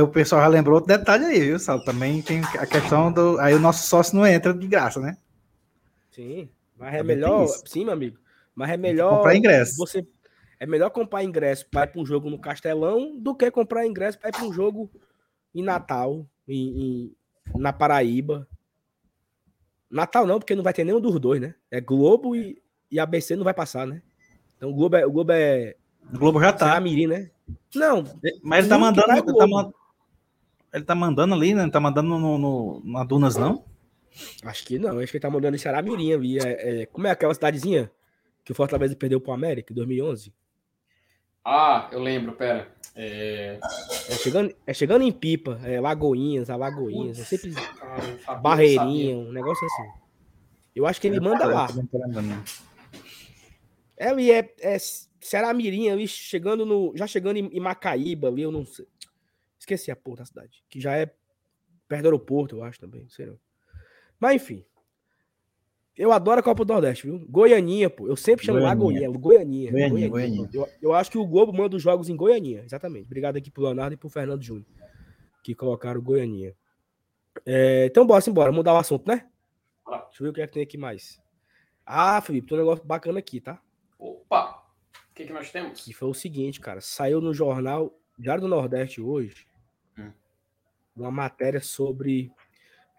o pessoal já lembrou outro detalhe aí, viu, Sal? Também tem a questão do. Aí o nosso sócio não entra de graça, né? Sim, mas é Também melhor. Sim, meu amigo. Mas é melhor. Comprar ingresso. Você É melhor comprar ingresso para ir para um jogo no Castelão do que comprar ingresso para ir para um jogo em Natal, em, em, na Paraíba. Natal não, porque não vai ter nenhum dos dois, né? É Globo e, e ABC não vai passar, né? Então o Globo é. O Globo, é, o Globo já tá. Mirim, né? Não. Mas ele tá mandando. Tá ele, tá, ele tá mandando ali, né? Não tá mandando no, no, na Dunas, não? Acho que não. Acho que ele tá mandando em Saramirim ali. É, é, como é aquela cidadezinha que o Fortaleza perdeu pro América em 2011? Ah, eu lembro, pera. É... É, chegando, é chegando em Pipa, é Lagoinhas, Alagoinhas, é sempre Barreirinha, um negócio assim. Eu acho que ele manda lá. É ali, é, é Ceará Mirim, ali chegando no. Já chegando em, em, Macaíba ali, eu não sei. Esqueci a porra da cidade. Que já é perto do aeroporto, eu acho também. Não sei não. Mas enfim. Eu adoro a Copa do Nordeste, viu? Goianinha, pô. Eu sempre chamo Goianinha. lá Goianinha. Goianinha. Goianinha, Goianinha. Eu, eu, acho que o Globo manda os jogos em Goianinha. Exatamente. Obrigado aqui pro Leonardo e pro Fernando Júnior. Que colocaram Goianinha. É, então, bora embora. Mudar o assunto, né? Deixa eu ver o que é que tem aqui mais. Ah, Felipe, tem um negócio bacana aqui, tá? Opa! O que, que nós temos? Que foi o seguinte, cara. Saiu no jornal Diário do Nordeste hoje hum. uma matéria sobre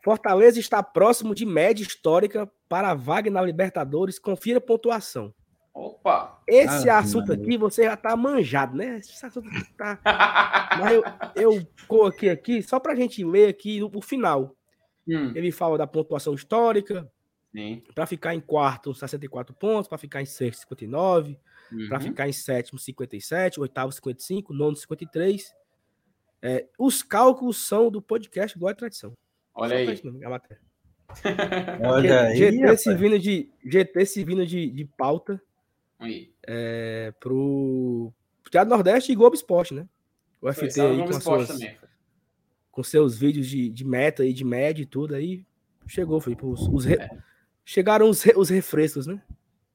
Fortaleza está próximo de média histórica para a vaga na Libertadores. Confira a pontuação. Opa! Esse ah, assunto aqui você já tá manjado, né? Esse assunto aqui tá. Mas eu, eu coloquei aqui só para a gente ler aqui o final. Hum. Ele fala da pontuação histórica. Para ficar em quarto, 64 pontos. Para ficar em sexto, 59. Uhum. Para ficar em sétimo, 57. Oitavo, 55. Nono, 53. É, os cálculos são do podcast Glória e Tradição. Olha aí. Olha aí. GT servindo de, GT servindo de, de pauta aí. É, pro Teatro Nordeste e Globo Esporte, né? O FT Foi, aí com, suas, também. com seus vídeos de, de meta e de média e tudo aí. Chegou, foi os, os re... é. chegaram os, os refrescos, né?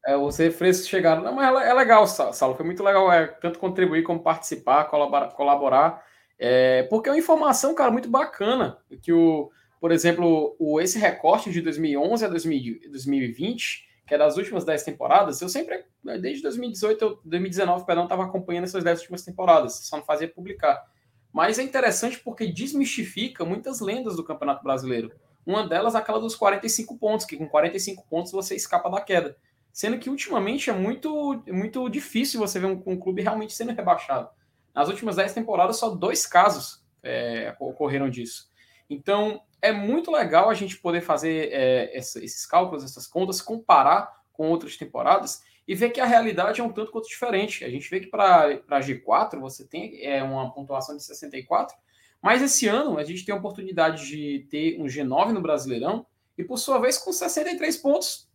É, os refrescos chegaram. Não, mas é, é legal, Saulo. Foi muito legal é, tanto contribuir como participar, colaborar. colaborar é, porque é uma informação, cara, muito bacana. Que o, por exemplo, o, esse recorte de 2011 a 2020, que é das últimas 10 temporadas, eu sempre, desde 2018, 2019, perdão, estava acompanhando essas 10 últimas temporadas, só não fazia publicar. Mas é interessante porque desmistifica muitas lendas do Campeonato Brasileiro. Uma delas, aquela dos 45 pontos, que com 45 pontos você escapa da queda. Sendo que ultimamente é muito, muito difícil você ver um, um clube realmente sendo rebaixado. Nas últimas 10 temporadas, só dois casos é, ocorreram disso. Então, é muito legal a gente poder fazer é, essa, esses cálculos, essas contas, comparar com outras temporadas e ver que a realidade é um tanto quanto diferente. A gente vê que para G4 você tem é, uma pontuação de 64, mas esse ano a gente tem a oportunidade de ter um G9 no Brasileirão e, por sua vez, com 63 pontos,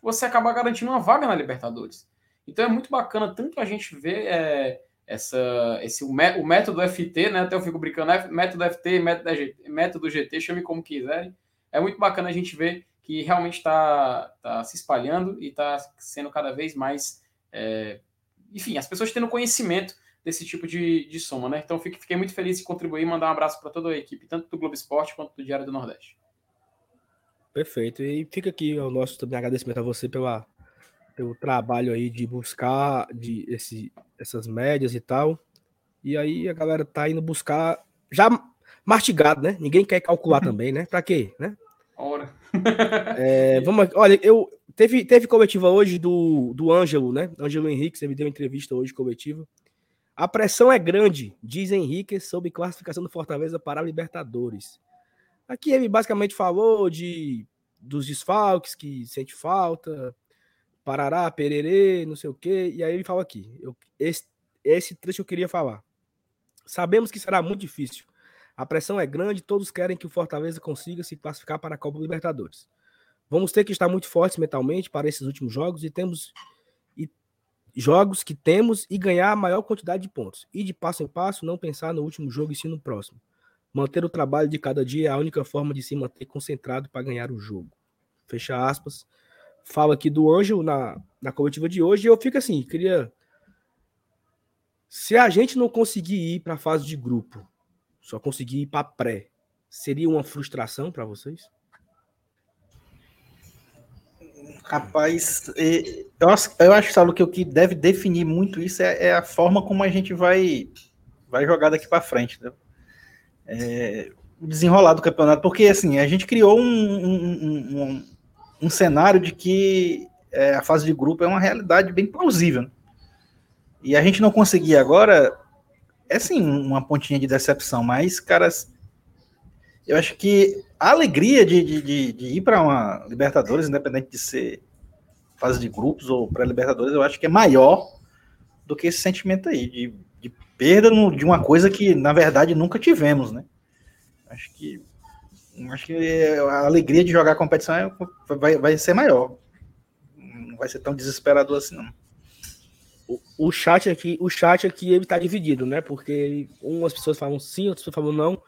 você acaba garantindo uma vaga na Libertadores. Então é muito bacana tanto a gente ver é, essa, esse, o, método FT, né? Até eu fico brincando, método FT, método, método GT, chame como quiserem. É muito bacana a gente ver que realmente está tá se espalhando e está sendo cada vez mais. É, enfim, as pessoas tendo conhecimento desse tipo de, de soma, né? Então fiquei muito feliz em contribuir e mandar um abraço para toda a equipe, tanto do Globo Esporte quanto do Diário do Nordeste. Perfeito. E fica aqui o nosso também agradecimento a você pela, pelo trabalho aí de buscar de esse, essas médias e tal. E aí a galera tá indo buscar já mastigado, né? Ninguém quer calcular também, né? Para quê, né? Ora. é, vamos, olha, eu teve teve coletiva hoje do do Ângelo, né? Ângelo Henrique, ele deu entrevista hoje coletiva. A pressão é grande, diz Henrique, sobre classificação do Fortaleza para a Libertadores. Aqui ele basicamente falou de dos desfalques que sente falta, parará, pererê, não sei o quê. E aí ele fala aqui, eu, esse, esse trecho eu queria falar. Sabemos que será muito difícil. A pressão é grande, todos querem que o Fortaleza consiga se classificar para a Copa Libertadores. Vamos ter que estar muito fortes mentalmente para esses últimos jogos e temos e jogos que temos e ganhar a maior quantidade de pontos. E de passo em passo, não pensar no último jogo e sim no próximo. Manter o trabalho de cada dia é a única forma de se manter concentrado para ganhar o jogo. Fecha aspas fala aqui do Anjo na, na coletiva de hoje, e eu fico assim, queria. Se a gente não conseguir ir para a fase de grupo, só conseguir ir para pré, seria uma frustração para vocês? Rapaz, eu acho, Saulo, que o que deve definir muito isso é, é a forma como a gente vai, vai jogar daqui para frente. Né? É, desenrolar do campeonato, porque assim, a gente criou um, um, um, um cenário de que é, a fase de grupo é uma realidade bem plausível. E a gente não conseguir agora, é sim uma pontinha de decepção, mas, caras, eu acho que a alegria de, de, de, de ir para uma Libertadores, independente de ser fase de grupos ou pré-Libertadores, eu acho que é maior do que esse sentimento aí, de, de perda no, de uma coisa que, na verdade, nunca tivemos, né? Acho que acho que a alegria de jogar a competição é, vai, vai ser maior. Não vai ser tão desesperador assim, não. O, o chat aqui, o chat aqui ele tá dividido, né? Porque umas pessoas falam sim, outras pessoas falam não.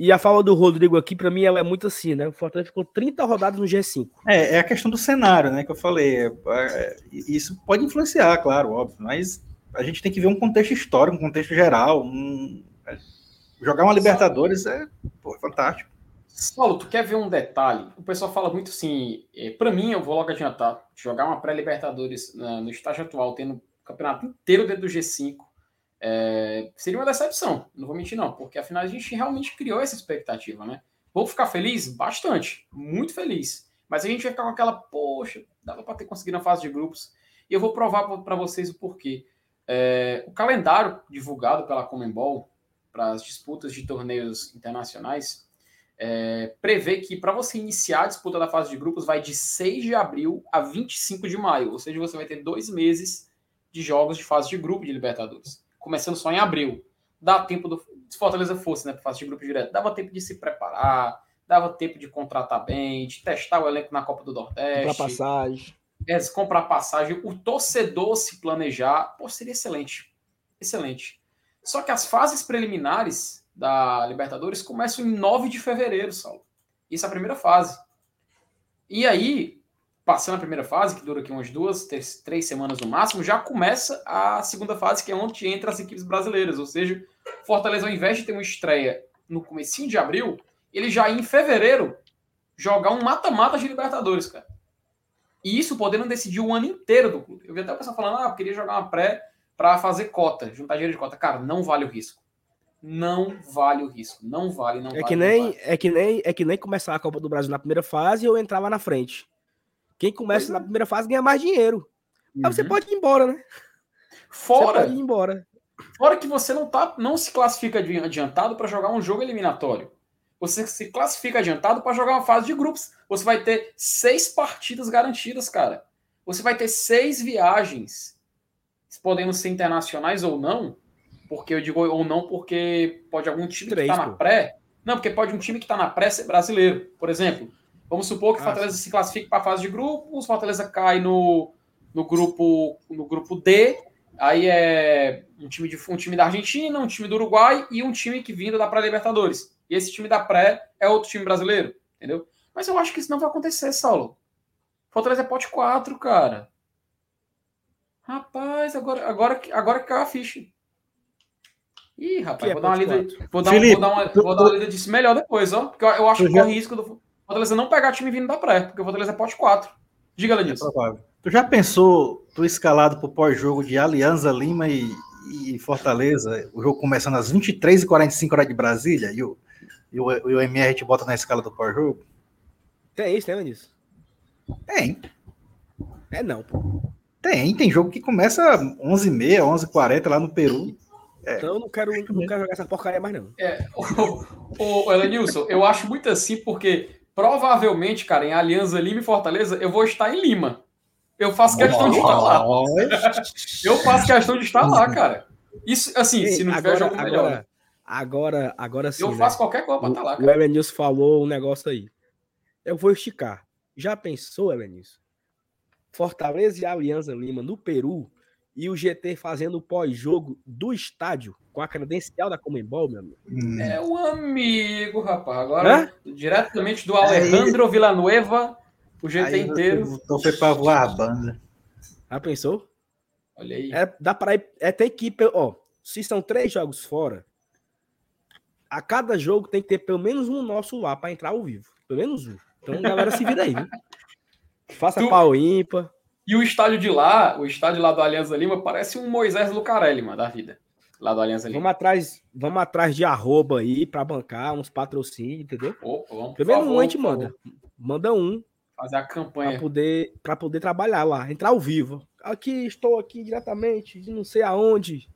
E a fala do Rodrigo aqui, para mim, ela é muito assim, né? O Fortaleza ficou 30 rodadas no G5. É, é a questão do cenário, né? Que eu falei. É, é, isso pode influenciar, claro, óbvio, mas a gente tem que ver um contexto histórico, um contexto geral. Um, é, jogar uma Libertadores é, pô, é fantástico. Paulo, tu quer ver um detalhe? O pessoal fala muito assim, é, para mim, eu vou logo adiantar, jogar uma pré-Libertadores no estágio atual, tendo o campeonato inteiro dentro do G5, é, seria uma decepção, não vou mentir não, porque afinal a gente realmente criou essa expectativa, né? Vou ficar feliz? Bastante, muito feliz. Mas a gente vai ficar com aquela, poxa, dava para ter conseguido na fase de grupos. E eu vou provar para vocês o porquê. É, o calendário divulgado pela Comembol para as disputas de torneios internacionais é, prevê que para você iniciar a disputa da fase de grupos vai de 6 de abril a 25 de maio, ou seja, você vai ter dois meses de jogos de fase de grupo de Libertadores começando só em abril. Dá tempo do. Se Fortaleza fosse, né, para fazer grupo direto, dava tempo de se preparar, dava tempo de contratar bem, de testar o elenco na Copa do Nordeste. Comprar passagem. É, comprar passagem, o torcedor se planejar, pô, seria excelente. Excelente. Só que as fases preliminares da Libertadores começam em 9 de fevereiro, Saulo. Isso é a primeira fase. E aí, passando a primeira fase, que dura aqui umas duas, três, três, semanas no máximo, já começa a segunda fase, que é onde entra as equipes brasileiras. Ou seja, Fortaleza, ao invés de ter uma estreia no comecinho de abril, ele já em fevereiro jogar um mata-mata de Libertadores, cara. E isso podendo decidir o ano inteiro do clube. Eu vi até o pessoal falando, ah, eu queria jogar uma pré para fazer cota, juntar dinheiro de cota. Cara, não vale o risco. Não vale o risco. Não vale, não é vale. Que nem, vale. É que nem é que nem começar a Copa do Brasil na primeira fase ou entrar lá na frente. Quem começa na é. primeira fase ganha mais dinheiro. Uhum. Aí você uhum. pode ir embora, né? Fora. Você pode ir embora. Fora que você não, tá, não se classifica adiantado para jogar um jogo eliminatório. Você se classifica adiantado para jogar uma fase de grupos. Você vai ter seis partidas garantidas, cara. Você vai ter seis viagens, podendo ser internacionais ou não. Porque eu digo ou não, porque pode algum time Três, que tá na pré. Não, porque pode um time que tá na pré ser brasileiro. Por exemplo, Vamos supor que o ah, Fortaleza se classifique para a fase de grupos, Fortaleza cai no, no, grupo, no grupo D, aí é um time, de, um time da Argentina, um time do Uruguai e um time que vindo da pré-Libertadores. E esse time da pré é outro time brasileiro, entendeu? Mas eu acho que isso não vai acontecer, Saulo. Fortaleza é pote 4, cara. Rapaz, agora, agora, agora que caiu a ficha. Ih, rapaz, vou, é dar uma lida, vou, dar, Felipe, vou, dar uma, vou dar uma lida disso melhor depois, ó. Porque eu, eu acho que corre risco do, Fortaleza não pegar time vindo da pré, porque o Fortaleza é pote 4. Diga, Lenilson. É tu já pensou tu escalado pro pós-jogo de Alianza Lima e, e, Fortaleza, o jogo começando às 23h45 horas de Brasília, e o, e o, e o MR te bota na escala do pós-jogo? Tem isso, né, Lenilson? Tem. É não, pô. Tem, tem jogo que começa 11h30, 11h40 lá no Peru. É. Então eu não quero, não quero jogar essa porcaria mais, não. É, o, o, Elenilson, eu acho muito assim, porque Provavelmente, cara, em Aliança Lima e Fortaleza, eu vou estar em Lima. Eu faço questão de estar lá. Eu faço questão de estar lá, cara. Isso, assim, Ei, se não tiver jogo agora, melhor. Agora, agora sim. Eu né? faço qualquer coisa pra estar lá, cara. O Elenilson falou um negócio aí. Eu vou esticar. Já pensou, Elenilson? Fortaleza e Aliança Lima no Peru e o GT fazendo o pós-jogo do estádio com a credencial da Comembol, meu amigo. Hum. É o amigo, rapaz. Agora, Hã? diretamente do Alejandro Aí... Villanueva, o GT Aí inteiro. Então foi pra voar a banda. Já pensou? Olha aí. É, dá para ir. É ter equipe, ó. Se são três jogos fora, a cada jogo tem que ter pelo menos um nosso lá para entrar ao vivo. Pelo menos um. Então, galera, se vira aí, viu? faça Tu- pau ímpar. E o estádio de lá, o estádio lá do Alianza Lima, parece um Moisés Lucarelli, mano, da vida. Lá do Alianza Lima. Vamos atrás, vamos atrás de arroba aí pra bancar uns patrocínios, entendeu? Opa, vamos, por Primeiro favor, um a gente manda. Manda um Fazer a pra campanha. poder, pra poder trabalhar lá, entrar ao vivo. Aqui, estou aqui diretamente, de não sei aonde.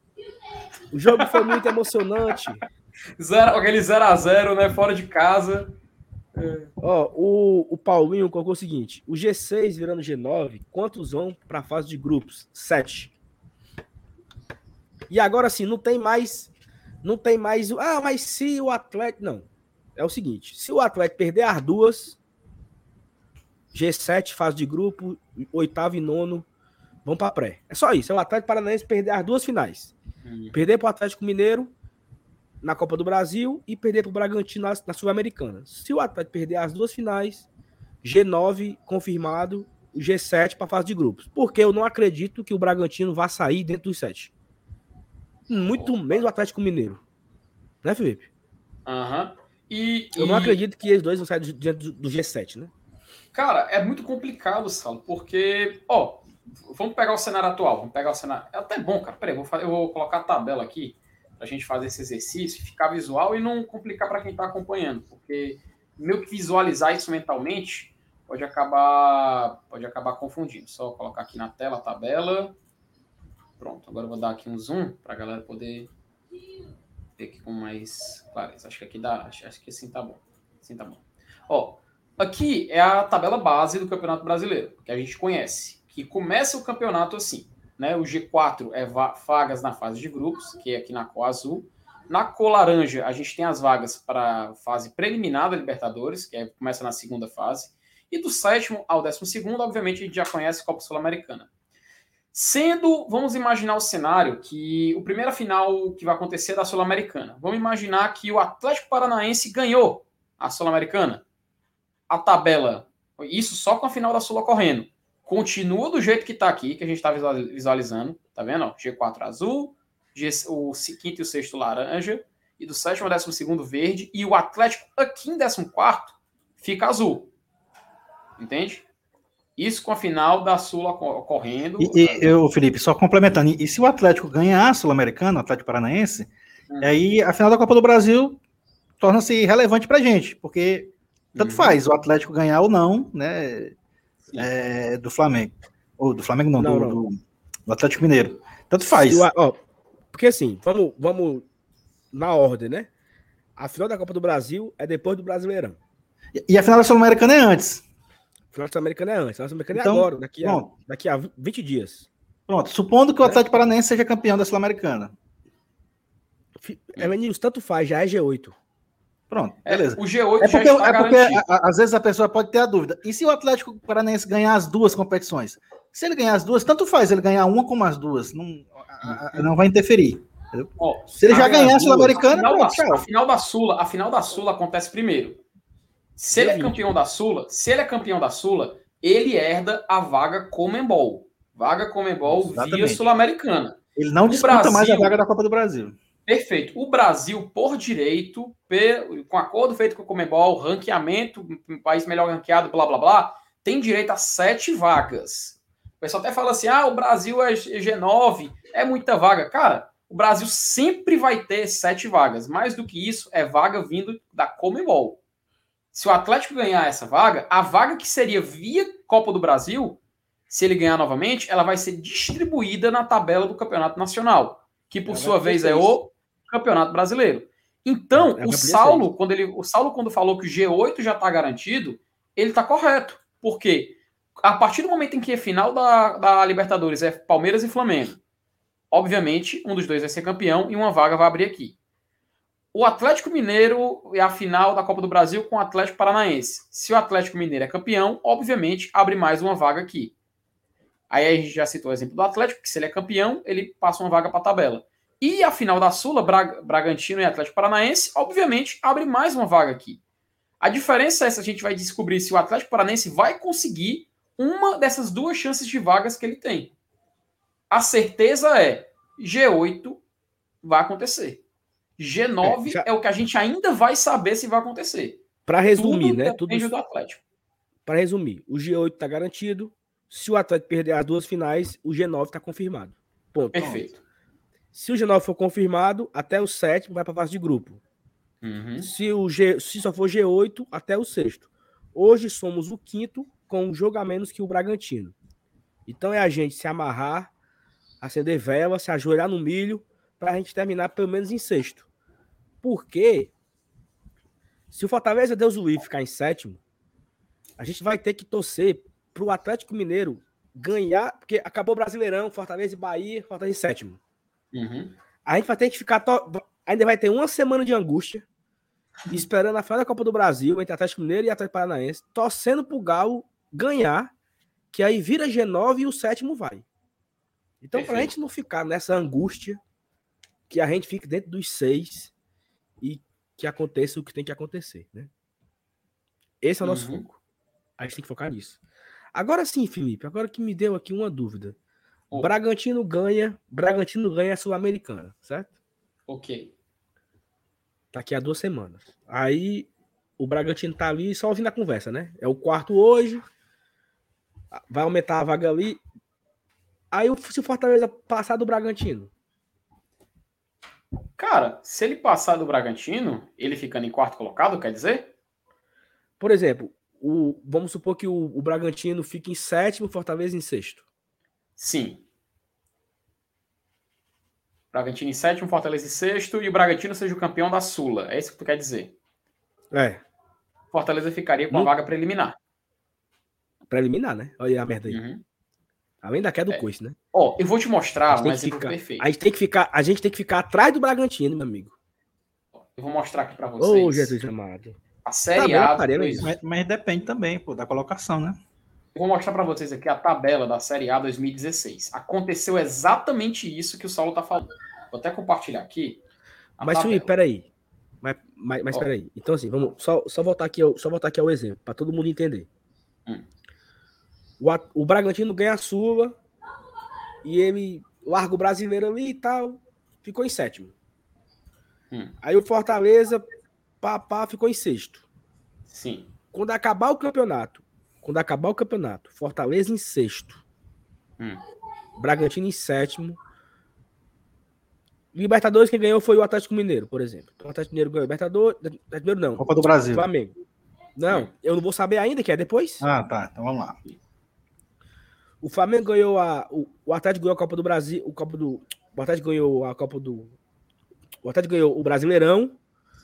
O jogo foi muito emocionante. Zero, aquele 0x0, né? Fora de casa. Ó, o, o Paulinho colocou o seguinte: o G6 virando G9, quantos vão para a fase de grupos? Sete. E agora sim, não tem mais. Não tem mais. Ah, mas se o Atlético. Não. É o seguinte: se o Atlético perder as duas, G7, fase de grupo, oitavo e nono, vão para pré. É só isso. É o Atlético Paranaense perder as duas finais. Hum. Perder para o Atlético Mineiro na Copa do Brasil e perder para o Bragantino na, na Sul-Americana. Se o Atlético perder as duas finais, G9 confirmado, o G7 para a fase de grupos. Porque eu não acredito que o Bragantino vá sair dentro dos sete. Muito menos o Atlético Mineiro. Né, Felipe? Aham. E, Eu não e- acredito que eles dois vão sair de- dentro do, do G7, né? Cara, é muito complicado, Salo, porque, ó, vamos pegar o cenário atual, vamos pegar o cenário. É até bom, cara. Peraí, eu vou, eu vou colocar a tabela aqui pra gente fazer esse exercício, ficar visual e não complicar para quem tá acompanhando, porque meio que visualizar isso mentalmente pode acabar pode acabar confundindo. Só colocar aqui na tela a tabela. Pronto, agora eu vou dar aqui um zoom pra galera poder ver aqui com mais clareza. Acho que aqui dá, acho que assim tá bom. Assim tá bom. Ó, Aqui é a tabela base do Campeonato Brasileiro, que a gente conhece, que começa o campeonato assim, né? O G4 é va- vagas na fase de grupos, que é aqui na cor azul. Na cor laranja, a gente tem as vagas para fase preliminar da Libertadores, que é- começa na segunda fase. E do sétimo ao décimo segundo, obviamente, a gente já conhece a Copa Sul-Americana. Sendo, vamos imaginar o cenário que o primeira final que vai acontecer é da Sul-Americana. Vamos imaginar que o Atlético Paranaense ganhou a Sul-Americana a tabela, isso só com a final da Sul ocorrendo, continua do jeito que está aqui, que a gente está visualizando, tá vendo? ó? G4 azul, G, o quinto e o sexto laranja, e do sétimo ao décimo segundo verde, e o Atlético aqui em décimo quarto fica azul. Entende? Isso com a final da Sul ocor- ocorrendo. E, e eu, Felipe, só complementando, e, se o Atlético ganhar a Sul-Americana, o Atlético Paranaense, Hum. aí a final da Copa do Brasil torna-se relevante pra gente, porque tanto Uhum. faz o Atlético ganhar ou não, né. É, do Flamengo. Ou do Flamengo não, Não, do, não. do- do Atlético Mineiro. Tanto faz. Ó, porque assim, vamos, vamos na ordem, né? A final da Copa do Brasil é depois do Brasileirão. E- E a final da Sul-Americana é antes. A final sul-americana é antes. A sul-americana Então, é agora, daqui a, daqui a 20 dias. Pronto, supondo que o É. Atlético Paranaense seja campeão da Sul-Americana. É, meninos, tanto faz, já é G8. Pronto, É, beleza. o G8 É porque, é porque garantido. a- às vezes a pessoa pode ter a dúvida. E se o Atlético Paranaense ganhar as duas competições? Se ele ganhar as duas, tanto faz ele ganhar uma como as duas. Não, a- a- não vai interferir. Ó, Se ele já ganhar a Sul-Americana, a final da- tchau. A final da Sula, a final da Sula acontece primeiro. Se ele é Dia 20. campeão da Sula, se ele é campeão da Sula, ele herda a vaga Comembol. Vaga Comembol via. Sul-Americana. Ele não O disputa Brasil- mais a vaga da Copa do Brasil. Perfeito. O Brasil, por direito, com acordo feito com o Comembol, ranqueamento, país melhor ranqueado, blá blá blá, tem direito a sete vagas. O pessoal até fala assim: ah, o Brasil é G9, é muita vaga. Cara, o Brasil sempre vai ter sete vagas. Mais do que isso, é vaga vindo da Comembol. Se o Atlético ganhar essa vaga, a vaga que seria via Copa do Brasil, se ele ganhar novamente, ela vai ser distribuída na tabela do Campeonato Nacional, que por vai sua vez é o Campeonato Brasileiro. Então, Ela vai o Saulo, quando ele, o Saulo quando falou que o G8 já está garantido, ele está correto. Por quê? A partir do momento em que a final da, da Libertadores é Palmeiras e Flamengo, obviamente, um dos dois vai ser campeão e uma vaga vai abrir aqui. O Atlético Mineiro é a final da Copa do Brasil com o Atlético Paranaense. Se o Atlético Mineiro é campeão, obviamente abre mais uma vaga aqui. Aí a gente já citou o exemplo do Atlético, que se ele é campeão, ele passa uma vaga para a tabela. E a final da Sula, Bra- Bragantino e Atlético Paranaense, obviamente abre mais uma vaga aqui. A diferença é essa, a gente vai descobrir se o Atlético Paranaense vai conseguir uma dessas duas chances de vagas que ele tem. A certeza é G8 vai acontecer. G9 É, já- é o que a gente ainda vai saber se vai acontecer. Pra resumir, Tudo né? Tudo, do Atlético. para resumir, o G8 está garantido. Se o Atlético perder as duas finais, o G9 está confirmado. Ponto. Perfeito. Se o G9 for confirmado, até o sétimo vai para a fase de grupo. Uhum. Se, o G, se só for G8, até o sexto. Hoje somos o quinto com um jogo a menos que o Bragantino. Então é a gente se amarrar, acender vela, se ajoelhar no milho, para a gente terminar pelo menos em sexto. Porque se o Fortaleza Deus o livre ficar em sétimo, a gente vai ter que torcer para o Atlético Mineiro ganhar, porque acabou o Brasileirão, Fortaleza e Bahia, Fortaleza em sétimo. Uhum. A gente vai ter que ficar. To... Ainda vai ter uma semana de angústia, esperando a final da Copa do Brasil entre Atlético Mineiro e Atlético Paranaense, torcendo pro Galo ganhar, que aí vira G9 e o sétimo vai. Então, para a Perfeito. gente não ficar nessa angústia, que a gente fique dentro dos seis e que aconteça o que tem que acontecer, né? Esse é o nosso Uhum. foco. A gente tem que focar nisso. Agora sim, Felipe, agora que me deu aqui uma dúvida. Oh. Bragantino ganha, Bragantino ganha a Sul-Americana, certo? Ok. Daqui a duas semanas. Aí o Bragantino tá ali só ouvindo a conversa, né? É o quarto hoje. Vai aumentar a vaga ali. Aí se o Fortaleza passar do Bragantino, Cara, se ele passar do Bragantino, ele ficando em quarto colocado, quer dizer? por exemplo, o, vamos supor que o, o Bragantino fique em sétimo, Fortaleza em sexto. Sim. Bragantino em sétimo, Fortaleza em sexto e o Bragantino seja o campeão da Sula. É isso que tu quer dizer? É, Fortaleza ficaria com a vaga preliminar. pra eliminar, né? Olha a merda aí. Uhum. Além da queda do É. coice, né? Ó, eu vou te mostrar um tem que exemplo ficar, perfeito. a gente tem que ficar, a gente tem que ficar atrás do Bragantino, meu amigo. Eu vou mostrar aqui pra Ô, vocês. Jesus amado. A Série bem, A. parei, Mas, mas depende também, pô, da colocação, né? Eu vou mostrar pra vocês aqui a tabela da Série A 2016. Aconteceu exatamente isso que o Saulo tá falando. Vou até compartilhar aqui. Mas, tabela. Felipe, peraí. Mas, mas, mas Ó. peraí. Então, assim, vamos só, só, voltar aqui ao, só voltar aqui ao exemplo, para todo mundo entender. Hum. O, o Bragantino ganha a Sula e ele larga o brasileiro ali e tal. Ficou em sétimo. Hum. Aí o Fortaleza, pá, pá, ficou em sexto. Sim. Quando acabar o campeonato, quando acabar o campeonato, Fortaleza em sexto. Hum. Bragantino em sétimo. Libertadores, quem ganhou foi o Atlético Mineiro, por exemplo. Então, o Atlético Mineiro ganhou Libertadores. Atlético Mineiro não. Copa do Brasil. Flamengo. Não, eu não vou saber ainda, que é depois. Ah, tá. Então vamos lá. O Flamengo ganhou a. O, o Atlético ganhou a Copa do Brasil. O Copa do. O Atlético ganhou a Copa do. O Atlético ganhou o Brasileirão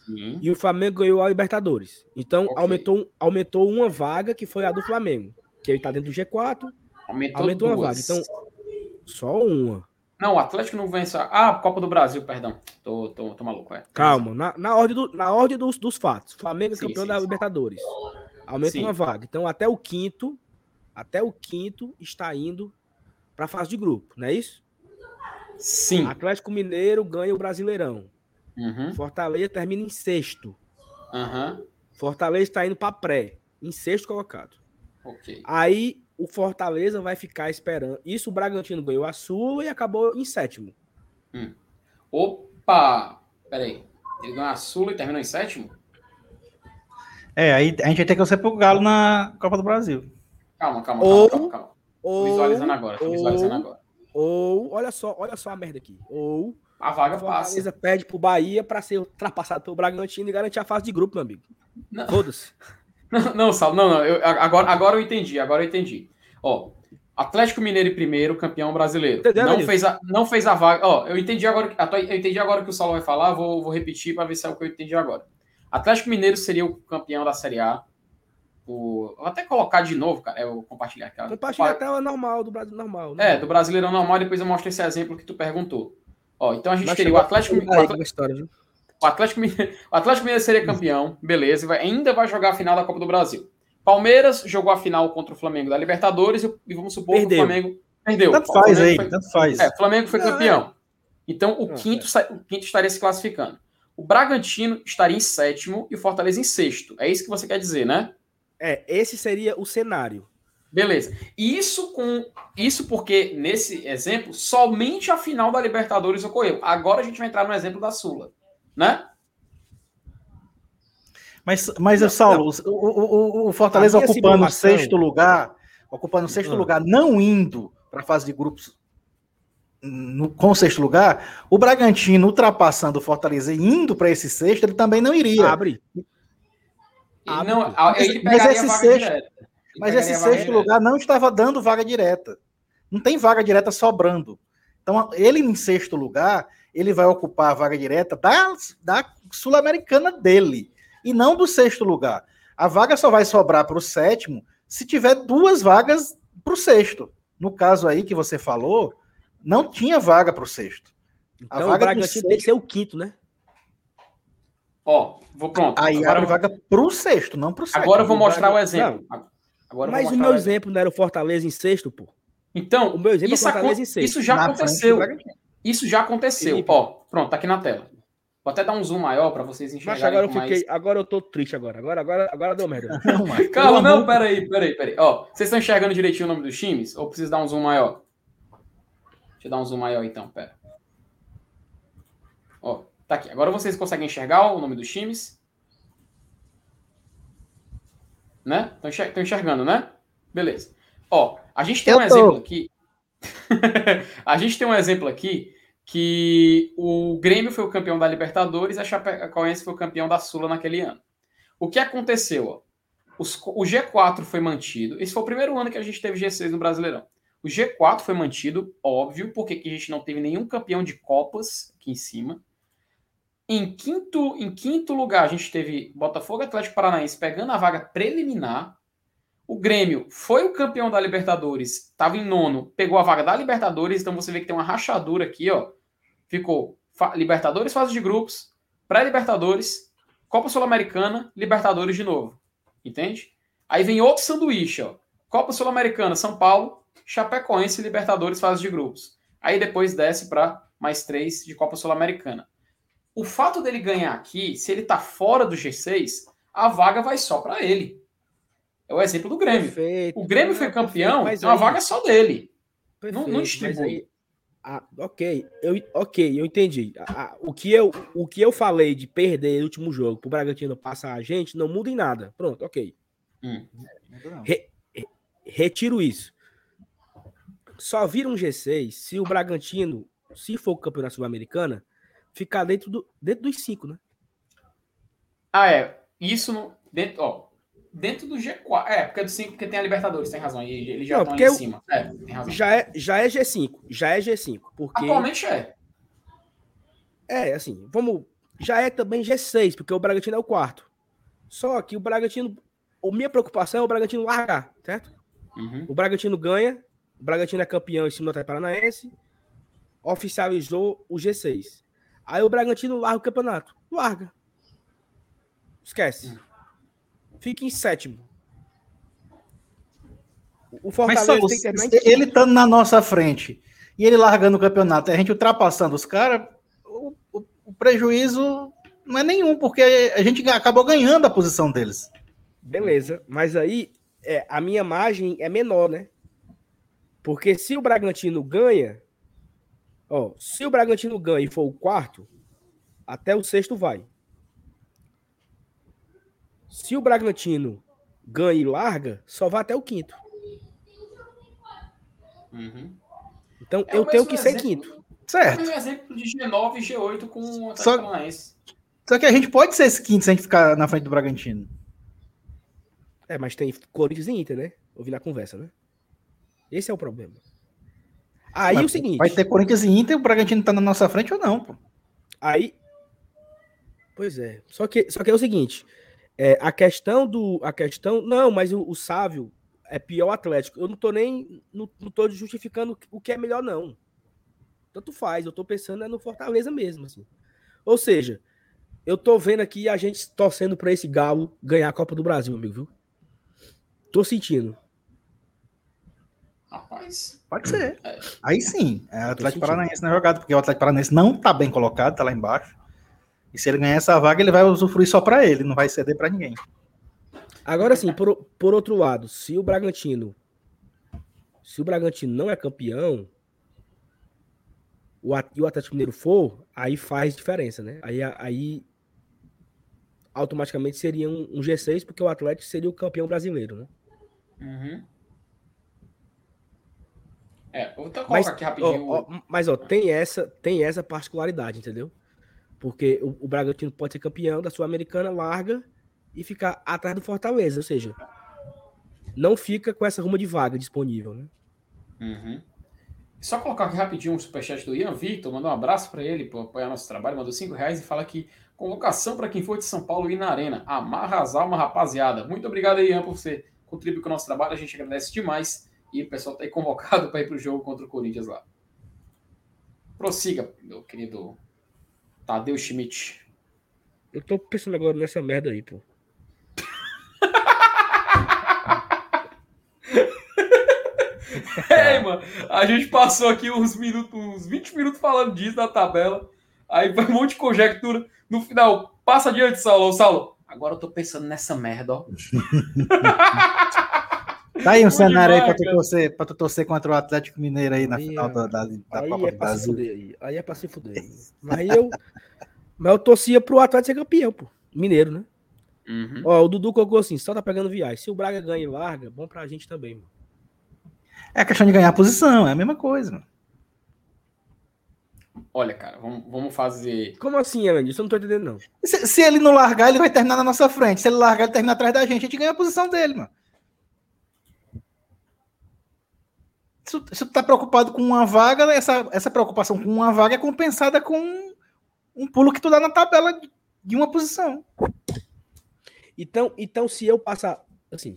Sim. e o Flamengo ganhou a Libertadores. Então Ok. aumentou, aumentou uma vaga que foi a do Flamengo. Que ele tá dentro do G4, Aumentou, aumentou uma vaga. Então, só uma. Não, o Atlético não vence. a- Ah, Copa do Brasil, perdão. Tô, tô, tô maluco, é. Calma, na, na ordem, do, na ordem dos, dos fatos. Flamengo é Sim, campeão sim, da. Libertadores. Aumenta Sim. uma vaga. Então, até o quinto, até o quinto está indo para a fase de grupo, não é isso? Sim. Atlético Mineiro ganha o Brasileirão. Uhum. Fortaleza termina em sexto. Aham. Fortaleza está indo para pré, em sexto colocado. Ok. Aí o Fortaleza vai ficar esperando. Isso o Bragantino ganhou a Sula e acabou em sétimo. Opa! Peraí. Ele ganhou a Sula e terminou em sétimo? É, aí a gente vai ter que torcer pro Galo na Copa do Brasil. Calma, calma, Ou- calma, calma, Ou, visualizando agora, tô ou- visualizando agora. ou, olha só, olha só a merda aqui. Ou A o vaga passa. Fortaleza pede pro Bahia para ser ultrapassado pelo Bragantino e garantir a fase de grupo, meu amigo. Foda-se. Não, não, Sal, não, não. eu- agora, agora eu entendi, agora eu entendi. Ó, Atlético Mineiro em primeiro, campeão brasileiro. Entendeu, não Danilo? fez, a, não fez a vaga. Ó, eu entendi agora, eu entendi agora o que o Saulo vai falar, vou, vou repetir para ver se é o que eu entendi agora. Atlético Mineiro seria o campeão da Série A. O, vou até colocar de novo, cara. Eu vou compartilhar aqui. ó. Compartilha a tela normal, do Brasil normal. né? É, do Brasileirão normal, depois eu mostro esse exemplo que tu perguntou. Ó, então a gente Mas teria o Atlético, o Atlético, história, o Atlético Mineiro, o Atlético Mineiro seria campeão, beleza, e vai- ainda vai jogar a final da Copa do Brasil. Palmeiras jogou a final contra o Flamengo da Libertadores e, vamos supor Perdeu. que o Flamengo perdeu. Tanto faz aí, foi- tanto faz. é, o Flamengo foi Não, campeão. Então o Ah, quinto, sa- o quinto estaria se classificando. O Bragantino estaria em sétimo e o Fortaleza em sexto. É isso que você quer dizer, né? É, esse seria o cenário. Beleza. Isso com isso porque nesse exemplo somente a final da Libertadores ocorreu. Agora a gente vai entrar no exemplo da Sula, né? Mas, mas não, Saulo, não. O, o, o, Fortaleza ocupando o sexto lugar, ocupando o sexto lugar, não indo para a fase de grupos no, com o sexto lugar, o Bragantino ultrapassando o Fortaleza e indo para esse sexto, ele também não iria. Abre. Abre. Não, ele mas esse sexto, mas esse sexto lugar não estava dando vaga direta. Não tem vaga direta sobrando. Então, ele em sexto lugar, ele vai ocupar a vaga direta da, da Sul-Americana dele, e não do sexto lugar. A vaga só vai sobrar para o sétimo se tiver duas vagas para o sexto. No caso aí que você falou, não tinha vaga para o sexto. A então, vaga o Bragantino sexto... tem que ser o quinto, né? Ó, vou pronto. Aí agora abre vaga para o sexto, não para o sétimo. Agora eu vou mostrar o exemplo. Agora Mas o meu exemplo não era o Fortaleza em sexto, pô. Então, o meu exemplo isso, é Fortaleza em sexto. Isso já na aconteceu. Isso já aconteceu. Felipe. Ó, pronto, tá aqui na tela. Vou até dar um zoom maior para vocês enxergarem. Mas agora eu fiquei, mais... agora eu tô triste agora. Agora, agora, agora deu merda. Calma, não, peraí, peraí, peraí. Ó, vocês estão enxergando direitinho o nome dos times? Ou preciso dar um zoom maior? Deixa eu dar um zoom maior então, pera. Ó, tá aqui. Agora vocês conseguem enxergar o nome dos times? Né? Estão enxergando, né? Beleza. Ó, a gente tem eu um tô. exemplo aqui. a gente tem um exemplo aqui que o Grêmio foi o campeão da Libertadores e a Chapecoense foi o campeão da Sula naquele ano. O que aconteceu? Ó? Os, o G4 foi mantido. Esse foi o primeiro ano que a gente teve G6 no Brasileirão. O G4 foi mantido, óbvio, porque a gente não teve nenhum campeão de Copas aqui em cima. Em quinto, em quinto lugar, a gente teve Botafogo Atlético Paranaense pegando a vaga preliminar. O Grêmio foi o campeão da Libertadores, estava em nono, pegou a vaga da Libertadores. Então você vê que tem uma rachadura aqui, ó. Ficou Libertadores, fase de grupos, pré-Libertadores, Copa Sul-Americana, Libertadores de novo. Entende? Aí vem outro sanduíche, ó. Copa Sul-Americana, São Paulo, Chapecoense Libertadores fase de grupos. Aí depois desce para mais três de Copa Sul-Americana. O fato dele ganhar aqui, se ele tá fora do G6, a vaga vai só para ele. É o exemplo do Grêmio. Perfeito, o Grêmio foi campeão, perfeito, então a vaga é só dele. Perfeito, não, não distribui. Aí, ah, ok, eu, ok, eu entendi. Ah, o, que eu, o que eu falei de perder o último jogo pro Bragantino passar a gente não muda em nada. Pronto, ok. Hum. Re, retiro isso só vira um G6 se o Bragantino, se for o campeonato sul-americana, ficar dentro, do, dentro dos cinco, né? Ah, é. Isso no, dentro, ó, dentro do G4. É, porque é do 5, porque tem a Libertadores, tem razão. E eles já Não, estão em cima. É, tem razão. Já é, já é G5. Já é G5. Porque... Atualmente é. É, assim, vamos. Já é também G6, porque o Bragantino é o quarto. Só que o Bragantino. A minha preocupação é o Bragantino largar, certo? Uhum. O Bragantino ganha, o Bragantino é campeão em cima do Atlético Paranaense, oficializou o G6. Aí o Bragantino larga o campeonato. Larga. Esquece. Fica em sétimo. O Fortaleza Mas, tem que Ele estando na nossa frente e ele largando o campeonato, a gente ultrapassando os caras, o, o, o, prejuízo não é nenhum, porque a gente acabou ganhando a posição deles. Beleza, mas aí é, a minha margem é menor, né? Porque se o Bragantino ganha, ó, se o Bragantino ganha e for o quarto, até o sexto vai. Se o Bragantino ganha e larga, só vai até o quinto. Uhum. Então é eu tenho que ser quinto. Certo. É o exemplo de G9 e G8 com o Atlético Paranaense. Só que a gente pode ser esse quinto se a gente ficar na frente do Bragantino. É, mas tem Corinthians e Inter, né? Ouvi na conversa, né? Esse é o problema. Aí Mas, o seguinte. Vai ter Corinthians e Inter, o Bragantino tá na nossa frente ou não, pô? Aí. Pois é. Só que, só que é o seguinte. É, a questão do. A questão. Não, mas o, o Sávio é pior Atlético. Eu não tô nem. Não, não tô justificando o que é melhor, não. Tanto faz. Eu tô pensando é no Fortaleza mesmo, assim. Ou seja, eu tô vendo aqui a gente torcendo para esse Galo ganhar a Copa do Brasil, amigo, viu? Tô sentindo. Rapaz. Pode ser. É. Aí sim. É o Atlético Paranaense na jogada, porque o Atlético Paranaense não tá bem colocado, tá lá embaixo. E se ele ganhar essa vaga, ele vai usufruir só para ele, não vai ceder para ninguém. Agora sim, por, por outro lado, se o Bragantino se o Bragantino não é campeão, o, e o Atlético Mineiro for, aí faz diferença, né? Aí, aí automaticamente seria um, um G6, porque o Atlético seria o campeão brasileiro, né? Uhum. É, colocar Mas, aqui rapidinho. ó, ó, mas ó, tem essa, tem essa particularidade, entendeu? Porque o, o Bragantino pode ser campeão da Sul-Americana, larga e ficar atrás do Fortaleza, ou seja, não fica com essa ruma de vaga disponível, né? Uhum. Só colocar aqui rapidinho um superchat do Ian Victor, mandar um abraço para ele por apoiar nosso trabalho, mandou 5 reais e fala que convocação para quem for de São Paulo ir na Arena. Amarra as almas, rapaziada. Muito obrigado aí, Ian, por você contribuir com o nosso trabalho, a gente agradece demais. E o pessoal tá aí convocado para ir para o jogo contra o Corinthians lá. Prossiga, meu querido Tadeu Schmidt. Eu tô pensando agora nessa merda aí, pô. Ei, mano, a gente passou aqui uns minutos, uns 20 minutos falando disso na tabela. Aí vai um monte de conjectura. No final, passa adiante, Saulo. Saulo, agora eu tô pensando nessa merda, ó. Tá aí um cenário aí pra demais, tu, torcer, pra tu torcer contra o Atlético Mineiro aí na Aí, final ó. da, da, da Aí Copa é do Brasil. fuder aí. Aí é pra se fuder. Mas eu, mas eu torcia pro Atlético ser campeão, pô. Mineiro, né? Uhum. Ó, o Dudu colocou assim, só tá pegando viagem. Se o Braga ganha e larga, bom pra gente também, mano. É questão de ganhar posição, é a mesma coisa. mano. Olha, cara, vamos, vamos fazer. Como assim, Elenilson? Isso eu não tô entendendo, não. Se, se ele não largar, ele vai terminar na nossa frente. Se ele largar, ele termina atrás da gente. A gente ganha a posição dele, mano. Se, tu- se tu tá preocupado com uma vaga, essa, essa preocupação com uma vaga é compensada com um pulo que tu dá na tabela de- uma posição. Então, então se eu passar, assim...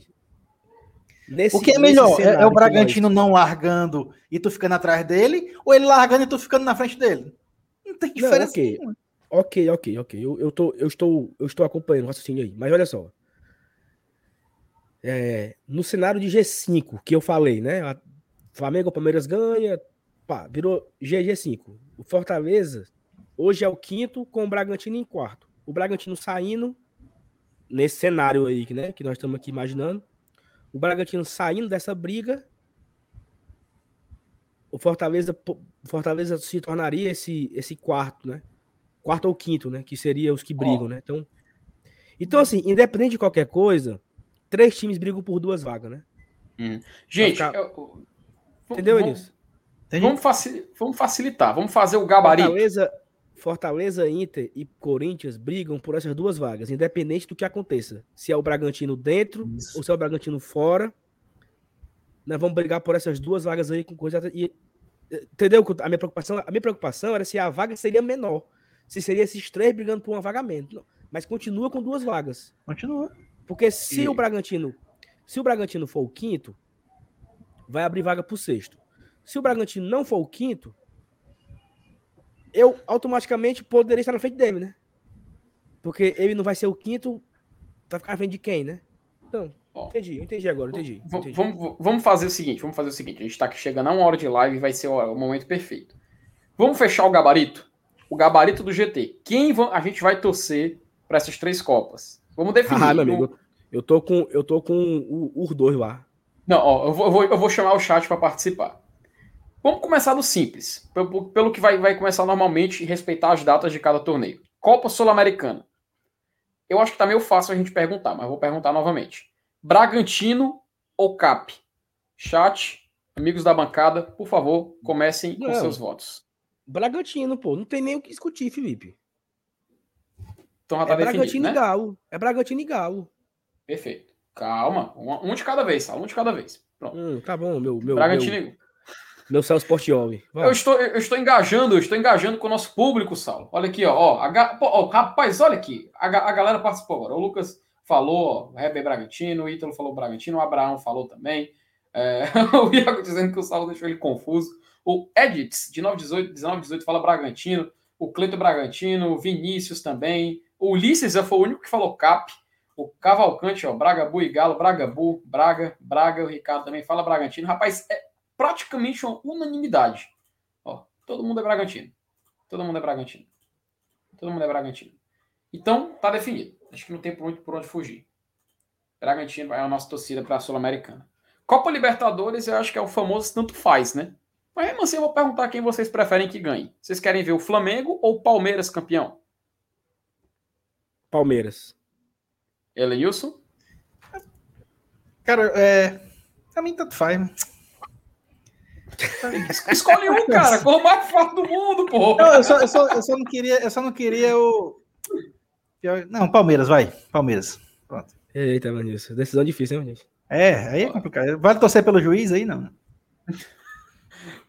Nesse, O que é melhor? É- É, o Bragantino não largando e tu ficando atrás dele, ou ele largando e tu ficando na frente dele? Não tem Não, diferença. ok. nenhuma. Ok, ok, ok. Eu, eu, tô, eu, estou, eu estou acompanhando o raciocínio aí. Mas olha só. É, no cenário de G5, que eu falei, né? Flamengo, Palmeiras ganha, pá, virou GG5. O Fortaleza hoje é o quinto, com o Bragantino em quarto. O Bragantino saindo, nesse cenário aí, né? Que nós estamos aqui imaginando. O Bragantino saindo dessa briga. O Fortaleza, Fortaleza se tornaria esse, esse quarto, né? quarto ou quinto, né? Que seria os que brigam, Ó. né? Então, então, assim, independente de qualquer coisa, três times brigam por duas vagas, né? Gente, ficar- eu- Entendeu? Entendi. vamos, facil- vamos facilitar, vamos fazer o gabarito. Fortaleza, Fortaleza, Inter e Corinthians brigam por essas duas vagas, independente do que aconteça. Se é o Bragantino dentro Isso. ou se é o Bragantino fora, nós vamos brigar por essas duas vagas aí com coisa. E, entendeu? A minha preocupação, a minha preocupação era se a vaga seria menor. Se seria esses três brigando por uma vaga menos. Não, Mas continua com duas vagas. Continua. Porque se E- o Bragantino, se o Bragantino for o quinto, vai abrir vaga pro sexto. Se o Bragantino não for o quinto, eu automaticamente poderia estar na frente dele, né? Porque ele não vai ser o quinto, vai ficar na frente de quem, né? Então, Ó. entendi, eu entendi agora, entendi. Entendi. Vamos, vamos fazer o seguinte, vamos fazer o seguinte. A gente está chegando a uma hora de live e vai ser o, o momento perfeito. Vamos fechar o gabarito? O gabarito do GT. Quem a gente vai torcer para essas três copas? Vamos definir. Ah, meu amigo, eu tô com, eu tô com o- os dois lá. Não, ó, eu vou, eu vou, chamar o chat para participar. Vamos começar do simples, pelo, pelo que vai, vai começar normalmente e respeitar as datas de cada torneio. Copa Sul-Americana. Eu acho que tá meio fácil a gente perguntar, mas vou perguntar novamente. Bragantino ou CAP? Chat, amigos da bancada, por favor, comecem com Não. seus votos. Bragantino, pô, não tem nem o que discutir, Felipe. Então já tá É definido, Bragantino né? e Galo. É Bragantino e Galo. Perfeito. Calma, um, um de cada vez, Sal, um de cada vez. Pronto. Hum, tá bom, meu, meu, Bragantino meu, meu Celso Portioli. Vai. Eu estou, eu estou engajando, eu estou engajando com o nosso público, Saulo. Olha aqui, ó. ó, a ó, rapaz, olha aqui. A, a galera participou agora. O Lucas falou, ó, Heber Bragantino, o Ítalo falou Bragantino, o Abraão falou também. É, o Iago dizendo que o Saulo deixou ele confuso. O Edits, de 918, 1918, fala Bragantino. O Cleito Bragantino, o Vinícius também. O Ulisses já foi o único que falou Cap. O Cavalcante, ó, Bragabu e Galo, Bragabu, Braga, Braga, o Ricardo também fala Bragantino. Rapaz, é praticamente uma unanimidade. Ó, todo mundo é Bragantino. Todo mundo é Bragantino. Todo mundo é Bragantino. Então, tá definido. Acho que não tem muito por onde fugir. Bragantino é a nossa torcida para a Sul-Americana. Copa Libertadores, eu acho que é o famoso tanto faz, né? Mas mesmo assim, eu vou perguntar quem vocês preferem que ganhe. Vocês querem ver o Flamengo ou o Palmeiras campeão? Palmeiras. Elenilson? Cara, é. Pra mim, tanto faz. Escolhe um, cara. Qual o mais forte do mundo, pô. Não, eu, só, eu, só, eu só não queria, eu só não queria o. Não, Palmeiras, vai. Palmeiras. Pronto. Eita, Vanilson. Decisão difícil, hein, gente? É, aí é complicado. Vale torcer pelo juiz aí, não.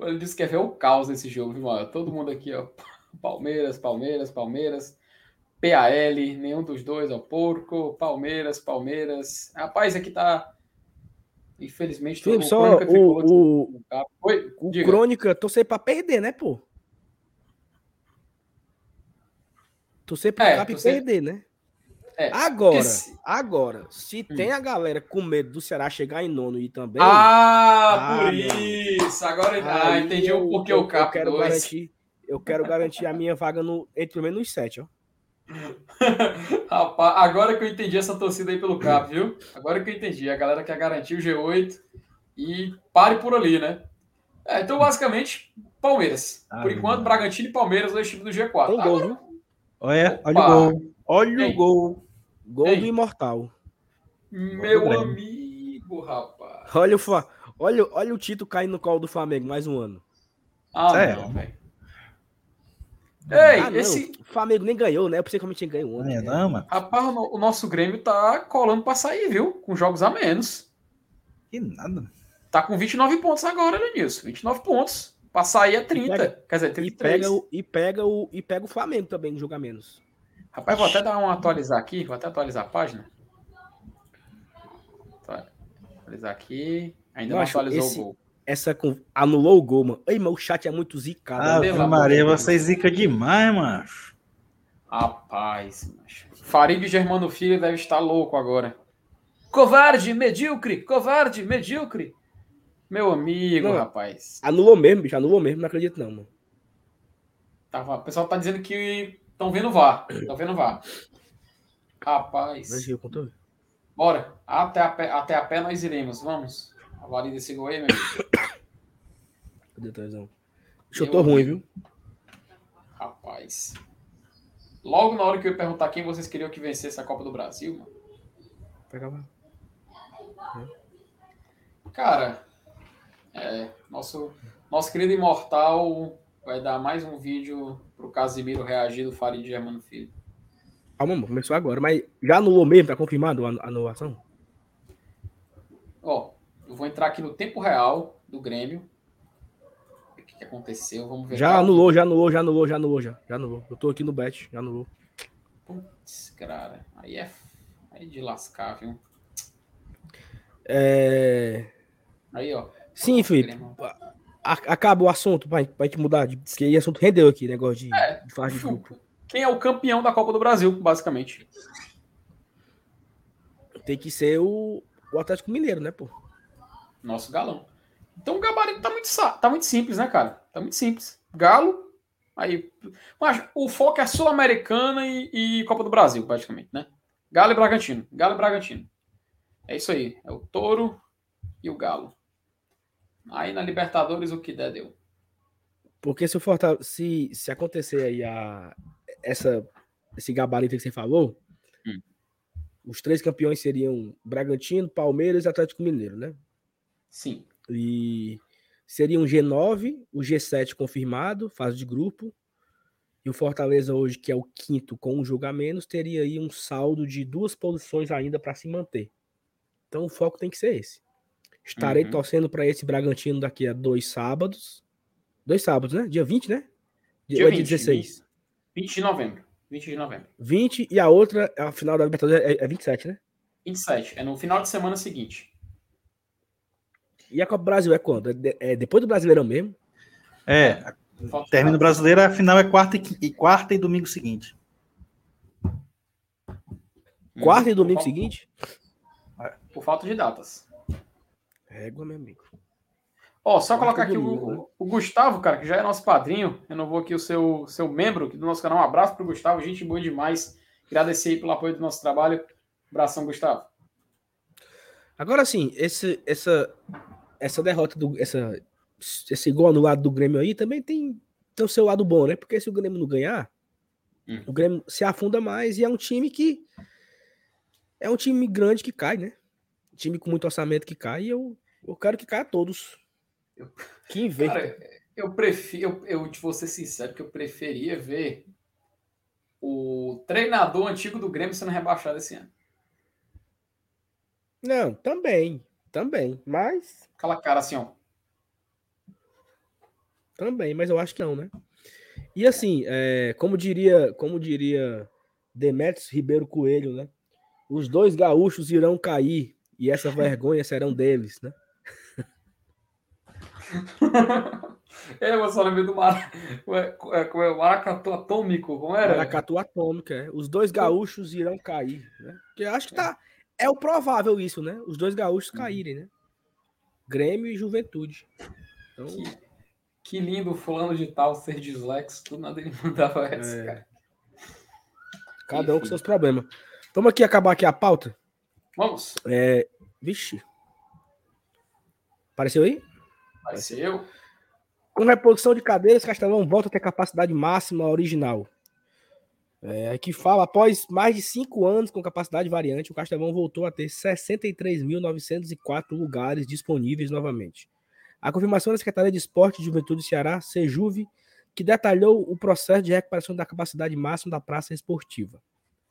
Ele disse que quer ver o caos nesse jogo, viu, mano? Todo mundo aqui, ó. Palmeiras, Palmeiras, Palmeiras. PAL, nenhum dos dois, ó. Porco, Palmeiras, Palmeiras. Rapaz, aqui tá. Infelizmente, Felipe, só o, o, Oi, o Crônica torcer pra perder, né, pô? Torcer pro é, Cap torcer... perder, né? É, agora, Esse... agora, se hum. tem a galera com medo do Ceará chegar em nono e também. Ah, ah por isso! Agora ah, entendi o porquê o Cap. Eu quero, garantir, eu quero garantir a minha vaga no, entre pelo menos nos sete, ó. Rapaz, agora que eu entendi essa torcida aí pelo Cap, viu? Agora que eu entendi. A galera quer garantir o G8 e pare por ali, né? É, então, basicamente, Palmeiras. Ah, por enquanto, Bragantino e Palmeiras, dois times do G4. Tem gol, viu? Olha, olha o gol. Olha o gol. Gol Ei. do Imortal. Meu amigo, rapaz. Olha o, olha, olha o Tito caindo no colo do Flamengo mais um ano. Ah, não, velho. Ei, ah, esse. O Flamengo nem ganhou, né? Eu pensei que a gente ganhou ontem. É, não, mano. Rapaz, o nosso Grêmio tá colando pra sair, viu? Com jogos a menos. Que nada. Tá com 29 pontos agora, Lenilson. 29 pontos. Pra sair é 30. Pega, quer dizer, 33. E pega, o, e, pega o, e pega o Flamengo também, jogar menos. Rapaz, vou até dar um atualizar aqui. Vou até atualizar a página. Atualizar aqui. Ainda Eu não atualizou esse, o gol. Essa com... anulou o gol, mano. Ei, mas o chat é muito zicado. Ah, né? Maria, você zica demais, mano. Rapaz, macho. Farid Germano Filho deve estar louco agora. Covarde, medíocre, covarde, medíocre. Meu amigo, não, rapaz. Anulou mesmo, bicho, anulou mesmo, não acredito não, mano. Tava, o pessoal tá dizendo que estão vendo VAR. Estão vendo VAR. Rapaz. Bora. Até a, pé, até a pé nós iremos. Vamos. Avalie desse gol aí, meu Cadê o Tazão? Eu tô ruim, viu? Rapaz. Logo na hora que eu ia perguntar quem vocês queriam que vencesse a Copa do Brasil, mano. Pegava. Cara, é, nosso, nosso querido imortal vai dar mais um vídeo pro Casimiro reagir do Farid Germano Filho. Calma, começou agora, mas já anulou mesmo, tá confirmado a anulação? Eu vou entrar aqui no tempo real do Grêmio. O que, que aconteceu? Vamos ver. Já anulou, já anulou, já anulou, já anulou, já. Já anulou. Eu tô aqui no bet, já anulou. Putz, cara, aí é, aí é de lascar, viu? É. Aí, ó. Sim, Felipe. Acaba o assunto pra, pra gente mudar, de, porque o assunto rendeu aqui, negócio de, é, de fase de grupo. Quem é o campeão da Copa do Brasil, basicamente? Tem que ser o, o Atlético Mineiro, né, pô? Nosso galão. Então o gabarito tá muito, tá muito simples, né, cara? Tá muito simples. Galo, aí. Mas o foco é Sul-Americana e, e Copa do Brasil, praticamente, né? Galo e Bragantino. Galo e Bragantino. É isso aí. É o touro e o galo. Aí na Libertadores o que der deu. Porque se o Fortaleza, se, se acontecer aí a, essa, esse gabarito que você falou, hum. os três campeões seriam Bragantino, Palmeiras e Atlético Mineiro, né? Sim. E seria um G9, o G7 confirmado, fase de grupo. E o Fortaleza hoje, que é o quinto com um jogo a menos, teria aí um saldo de duas posições ainda para se manter. Então o foco tem que ser esse. Estarei uhum. torcendo para esse Bragantino daqui a dois sábados. Dois sábados, né? Dia 20, né? Dia, Dia 20, 16. 20 de novembro. 20 de novembro. 20 e a outra, a final da Libertadores é, é 27, né? 27. É no final de semana seguinte. E a Copa do Brasil é quando? É, é depois do Brasileirão mesmo? É. Término brasileiro, a final é quarta e, quarta e domingo seguinte. Quarta e domingo seguinte? Por falta de datas. Régua, meu amigo. Ó, só colocar aqui o, né? o, Gustavo, cara, que já é nosso padrinho. Renovou aqui o seu, seu membro aqui do nosso canal. Um abraço pro Gustavo, gente boa demais. Agradecer aí pelo apoio do nosso trabalho. Abração, Gustavo. Agora sim, esse, essa, essa derrota do. Essa, esse gol anulado do Grêmio aí também tem, tem o seu lado bom, né? Porque se o Grêmio não ganhar, hum. o Grêmio se afunda mais e é um time que é um time grande que cai, né? Um time com muito orçamento que cai e eu, eu quero que caia todos. Eu- Que inverta. Cara, eu prefiro, eu, eu vou ser sincero, que eu preferia ver o treinador antigo do Grêmio sendo rebaixado esse ano. Não, também. Também. Mas. Aquela cara assim, ó. Também, mas eu acho que não, né? E assim, é, como diria, como diria Demetrios Ribeiro Coelho, né? Os dois gaúchos irão cair e essa vergonha serão deles, né? é, eu só lembrei do Mara... é, como é, o Maracatu Atômico, como era? Maracatu atômica, é. Os dois gaúchos irão cair, né? Porque eu acho que tá é o provável isso, né? Os dois gaúchos caírem, né? Grêmio e Juventude. Então, Que, que lindo o fulano de tal ser dislexo, tudo nada ele mandava essa, É. cara. cada um com enfim. seus problemas. Vamos aqui acabar aqui a pauta. Vamos, É, vixe. Apareceu aí? vai ser eu. Com reposição de cadeiras, Castelão volta a ter capacidade máxima original. É, aqui fala, após mais de cinco anos com capacidade variante, o Castelão voltou a ter 63.904 lugares disponíveis novamente. A confirmação da Secretaria de Esporte e Juventude do Ceará, Sejuve, que detalhou o processo de recuperação da capacidade máxima da praça esportiva.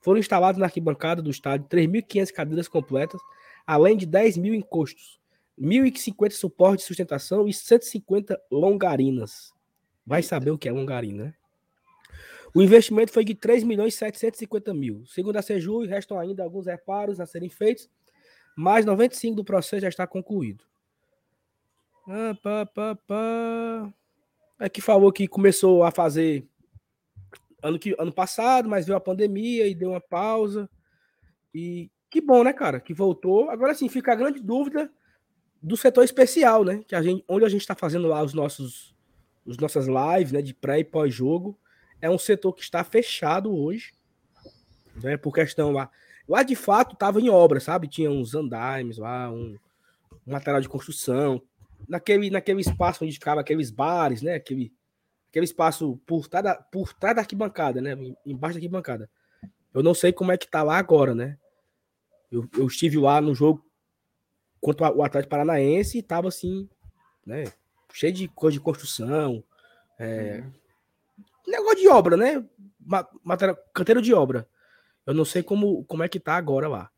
Foram instalados na arquibancada do estádio 3.500 cadeiras completas, além de 10 mil encostos. 1.050 suportes de sustentação e 150 longarinas. Vai saber o que é longarina, né? O investimento foi de 3 milhões e 750 mil. Segundo a Seju, restam ainda alguns reparos a serem feitos, mas 95% do processo já está concluído. Ah, pá, pá, pá. É que falou que começou a fazer ano, que, ano passado, mas veio a pandemia e deu uma pausa. E que bom, né, cara? Que voltou. Agora sim, fica a grande dúvida do setor especial, né? Que a gente, onde a gente está fazendo lá os nossos, os nossas lives, né? De pré e pós-jogo, é um setor que está fechado hoje, né? Por questão lá, lá de fato estava em obra, sabe? Tinha uns andaimes lá, um, um material de construção, naquele, naquele espaço onde ficava aqueles bares, né? Aquele, aquele espaço por trás da, por trás da arquibancada, né? Embaixo da arquibancada. Eu não sei como é que tá lá agora, né? Eu, eu estive lá no jogo contra o Atlético Paranaense e tava assim, né? Cheio de coisa de construção, é, negócio de obra, né? Ma- Matéria, canteiro de obra. Eu não sei como, como é que tá agora lá.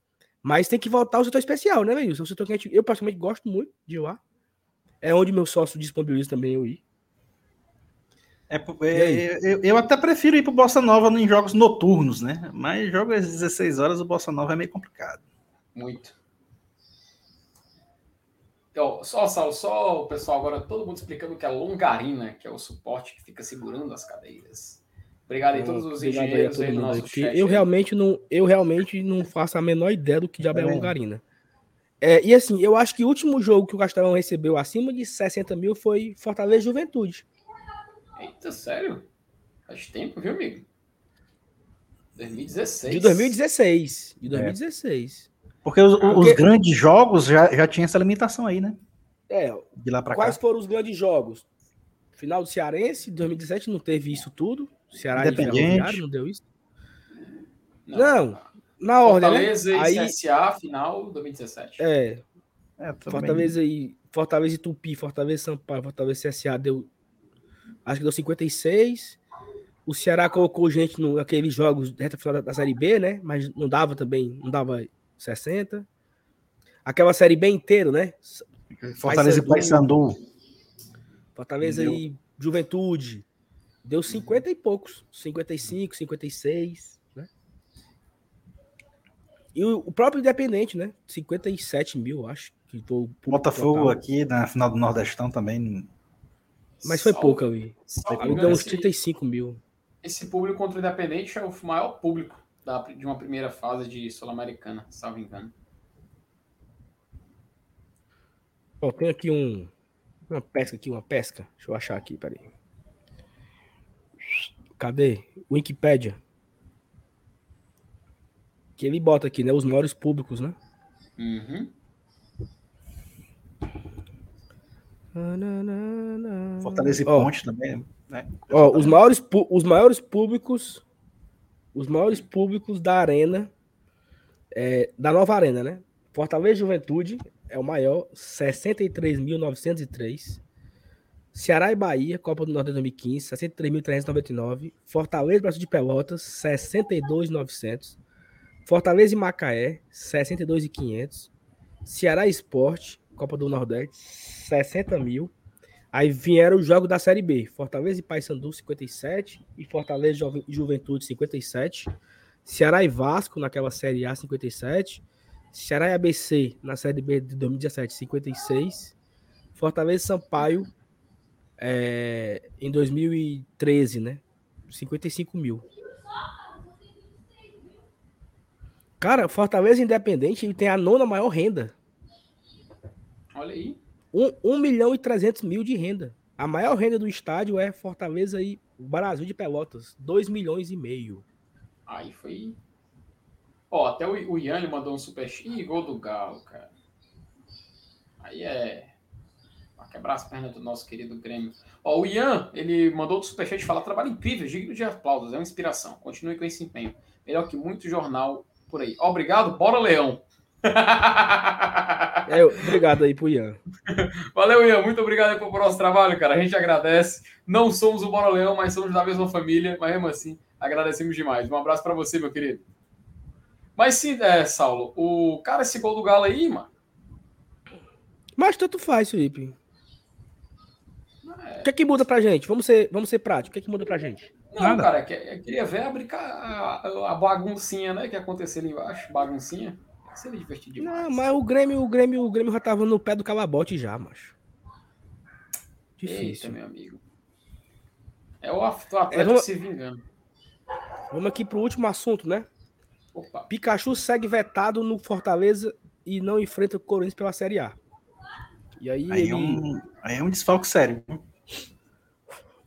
Mas tem que voltar ao setor especial, né, velho? O setor que a gente, eu particularmente gosto muito de ir lá. É onde meu sócio disponibiliza também eu ir. É, E é, eu, eu até prefiro ir pro Bossa Nova em jogos noturnos, né? Mas jogo às 16 horas, o Bossa Nova é meio complicado. Muito. Então, só, Saulo, só o pessoal agora, todo mundo explicando o que é longarina, que é o suporte que fica segurando as cadeiras. Obrigado aí, todos os Obrigado a engenheiros todo aí nosso aí, que chat. eu aí. realmente não, eu realmente não faço a menor ideia do que diabo é É. longarina. É, e assim, eu acho que o último jogo que o Castelão recebeu acima de 60 mil foi Fortaleza e Juventude. Eita, sério? Faz tempo, viu, amigo? 2016. De 2016. De 2016. Porque os, os Porque- grandes jogos já, já tinha essa limitação aí, né? É, De lá pra quais cá. foram os grandes jogos? Final do Cearense, 2017 não teve isso tudo. Ceará e Independente. Não deu isso. Não. Não, na ordem, né? Fortaleza e Aí, CSA, final 2017. é, É, também. Fortaleza e Fortaleza e Tupi, Fortaleza e Sampaio, Fortaleza e CSA deu acho que deu 56. O Ceará colocou gente no aqueles jogos reta final da, da série B, né? Mas não dava também, não dava 60. Aquela série B inteira, né? Fortaleza e Paysandu. Fortaleza e Juventude. Deu 50 e poucos. 55, 56, né? E o, o próprio Independente, né? 57 mil, acho. Que público Botafogo total. aqui na final do Nordestão também. Mas foi pouco ali. Ali deu uns esse- 35 mil. Esse público contra o Independente é o maior público da- de uma primeira fase de Sul-Americana, salvo engano. Ó, tem aqui um. Uma pesca aqui, uma pesca. Deixa eu achar aqui, peraí. Cadê? Wikipedia. Que ele bota aqui, né? Os maiores públicos, né? Uhum. Fortaleza e Ó, Ponte também, né? Ó, os maiores, os maiores públicos, os maiores públicos da arena É, da nova arena, né? Fortaleza Juventude é o maior, 63.903. Ceará e Bahia, Copa do Nordeste 2015, 63.399. Fortaleza Brasil de Pelotas, 62.900. Fortaleza e Macaé, 62.500. Ceará Esporte, Copa do Nordeste, 60 mil. Aí vieram os jogos da Série B. Fortaleza e Paysandu, 57. E Fortaleza e Juventude, 57. Ceará e Vasco, naquela Série A, 57. Ceará e ABC, na Série B de 2017, 56. Fortaleza e Sampaio, é, em 2013, né? 55 mil. Cara, Fortaleza Independente ele tem a nona maior renda. Olha aí. 1, 1 milhão e 300 mil de renda. A maior renda do estádio é Fortaleza e Brasil de Pelotas. 2 milhões e meio. Aí foi. Ó, até o, o Ian mandou um super Ih, gol do Galo, cara. Aí é. Pra quebrar as pernas do nosso querido Grêmio. Ó, o Ian, ele mandou o superchat e fala: trabalho incrível, digno de aplausos, é uma inspiração. Continue com esse empenho. Melhor que muito jornal por aí. Obrigado, bora, Leão. É, obrigado aí pro Ian. Valeu, Ian. Muito obrigado pelo nosso trabalho, cara. A gente agradece. Não somos o Bora Leão, mas somos da mesma família. Mas mesmo assim, agradecemos demais. Um abraço para você, meu querido. Mas sim, é, Saulo, o cara, esse gol do Galo aí, mano. Mas tanto faz, Felipe. É... O que é que muda pra gente? Vamos ser, vamos ser práticos. O que é que muda pra gente? Não, Nada. cara, eu queria ver abrir a, a baguncinha, né, que aconteceu ali embaixo. Baguncinha. Seria divertido demais. Não, mas o Grêmio, o Grêmio, o Grêmio já tava no pé do calabote já, macho. Difícil. Eita, meu amigo. É o atleta é, vamos... se vingando. Vamos aqui pro último assunto, né? Opa. Pikachu segue vetado no Fortaleza e não enfrenta o Corinthians pela Série A. E aí, aí, ele... é, um, aí é um desfalque sério.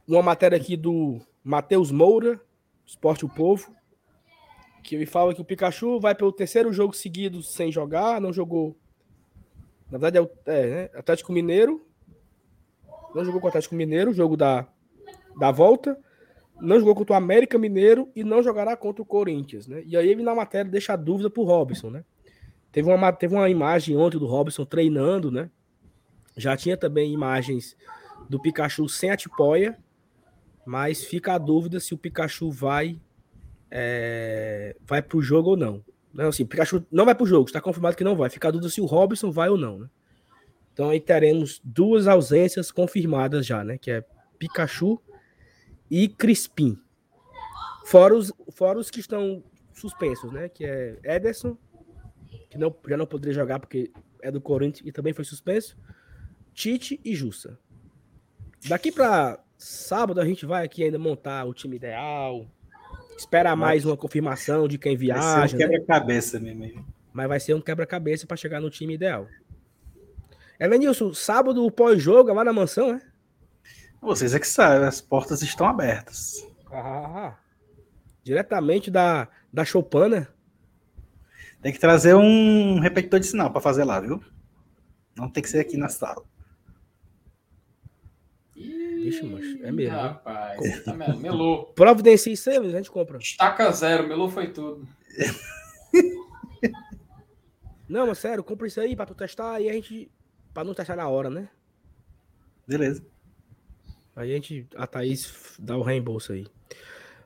Uma matéria aqui do Matheus Moura, Esporte o Povo, que ele fala que o Pikachu vai pelo terceiro jogo seguido sem jogar, não jogou. Na verdade, é, o, é né? Atlético Mineiro. Não jogou com o Atlético Mineiro, jogo da, da volta. Não jogou contra o América Mineiro e não jogará contra o Corinthians, né? E aí ele na matéria deixa a dúvida pro Robson, né? Teve uma, teve uma imagem ontem do Robson treinando, né? Já tinha também imagens do Pikachu sem a tipóia, mas fica a dúvida se o Pikachu vai é, vai para o jogo ou não. Não, assim, Pikachu não vai para o jogo, está confirmado que não vai. Fica a dúvida se o Robson vai ou não. Né? Então aí teremos duas ausências confirmadas já, né? Que é Pikachu e Crispim. Fora os, fora os que estão suspensos, né? Que é Ederson, que não, já não poderia jogar porque é do Corinthians e também foi suspenso. Tite e Jussa. Daqui para sábado a gente vai aqui ainda montar o time ideal, Espera mais uma confirmação de quem viaja. Vai ser um né? quebra-cabeça né? mesmo. Mas vai ser um quebra-cabeça para chegar no time ideal. Elenilson, sábado o pós-jogo é lá na mansão, né? Vocês é que sabem, as portas estão abertas. Ah, diretamente da, da Chopana. Tem que trazer um repetidor de sinal para fazer lá, viu? Não tem que ser aqui na sala. Vixe, macho, é mesmo. Rapaz, tá melou. Providencia isso aí, a gente compra. Estaca zero, melou foi tudo. Não, mas sério, compra isso aí pra tu testar e a gente. Pra não testar na hora, né? Beleza. Aí a gente. A Thaís dá o reembolso aí.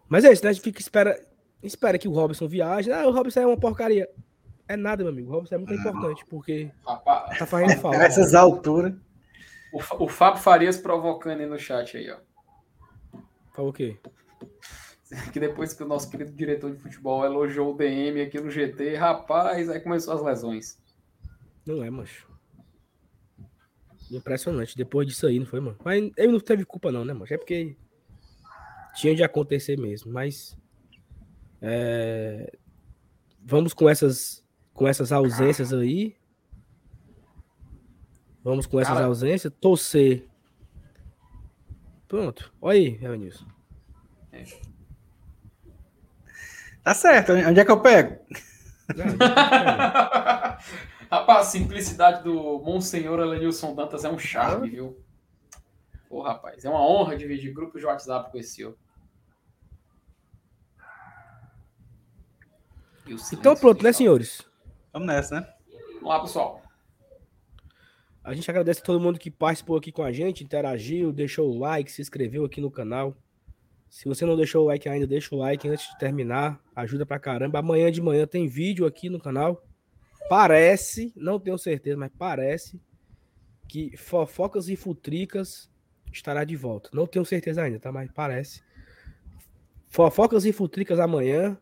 Mas é isso, né? A gente fica espera. Espera que o Robson viaje. Ah, o Robson é uma porcaria. É nada, meu amigo. O Robson é muito importante, porque Rapaz. tá fazendo falta. Essas alturas. O, o Fábio Farias provocando aí no chat aí, ó. Falou o quê? Que depois que o nosso querido diretor de futebol elogiou o DM aqui no GT, rapaz, aí começou as lesões. Não é, macho. Impressionante. Depois disso aí, não foi, mano? Mas ele não teve culpa, não, né, mano? É porque tinha de acontecer mesmo. Mas. É... Vamos com essas, com essas ausências aí. Vamos com essas Cara... ausências, torcer. Pronto. Olha aí, Evanilson. É. Tá certo. Onde é que eu pego? rapaz, a simplicidade do Monsenhor Elenilson Dantas é um charme, ah. viu? Pô, rapaz, é uma honra dividir grupos de WhatsApp com esse senhor. Então pronto, né, senhores? Vamos nessa, né? Vamos lá, pessoal. A gente agradece a todo mundo que participou aqui com a gente, interagiu, deixou o like, se inscreveu aqui no canal. Se você não deixou o like ainda, deixa o like antes de terminar. Ajuda pra caramba. Amanhã de manhã tem vídeo aqui no canal. Parece, não tenho certeza, mas parece que Fofocas e Futricas estará de volta. Não tenho certeza ainda, tá? Mas parece. Fofocas e Futricas amanhã.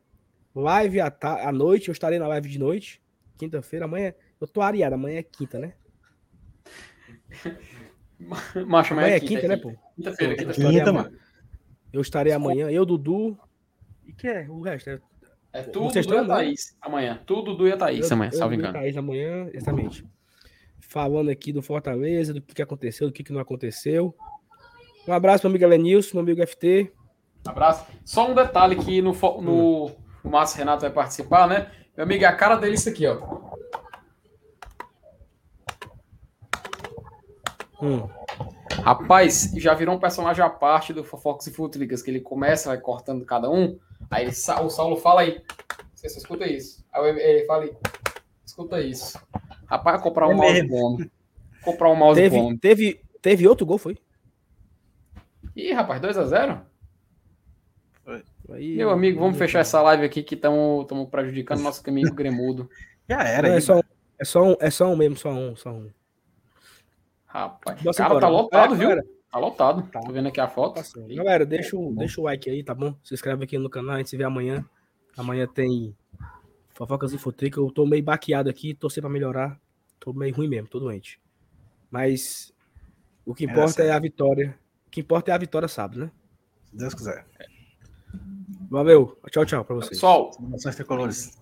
Live à, à noite. Eu estarei na live de noite. Quinta-feira. Amanhã. Eu tô areado. Amanhã é quinta, né? Macho, Amanhã é quinta quinta, né, aqui. pô? Quinta-feira, Eu quinta-feira. estarei Quinta, amanhã. mano. Eu estarei amanhã. Eu, Dudu. E que é? O resto é É tudo Vocês do e a né? Thaís amanhã. Tudo do e a Thaís Eu- amanhã, eu salvo engano. Thaís amanhã, exatamente. Falando aqui do Fortaleza, do que, que aconteceu, do que, que não aconteceu. Um abraço para o amigo Elenilson, meu amigo FT. Abraço. Só um detalhe que no, no o Márcio Renato vai participar, né? Meu amigo, a cara dele é isso aqui, ó. Hum. Rapaz, já virou um personagem à parte do Fofocas e Futricas, que ele começa, vai cortando cada um, aí ele, o Saulo fala aí. Você só escuta isso. Aí ele- fala aí. Escuta isso. Rapaz, comprar um É mouse bom. Comprar um mouse Teve, bom. teve, teve outro gol, foi? Ih, rapaz, 2x0? Aí, Meu amigo, vamos fechar essa live aqui que estamos prejudicando nosso caminho gremudo. Já Não, era. é, aí, só, é, só um, é só um mesmo, só um, só um. Rapaz, cara, embora. tá lotado, É, viu? galera, Tá lotado. Tá. Tô vendo aqui a foto. passando. Galera, deixa, o- deixa o like aí, tá bom? Se inscreve aqui no canal, a gente se vê amanhã. Amanhã tem Fofocas e Futrica. Eu tô meio baqueado aqui, torcer pra melhorar. Tô meio ruim mesmo, tô doente. Mas o que É, importa é certo. a vitória. O que importa é a vitória sábado, né? Se Deus quiser. Valeu. Tchau, tchau pra vocês. Pessoal, Saudações tricolores.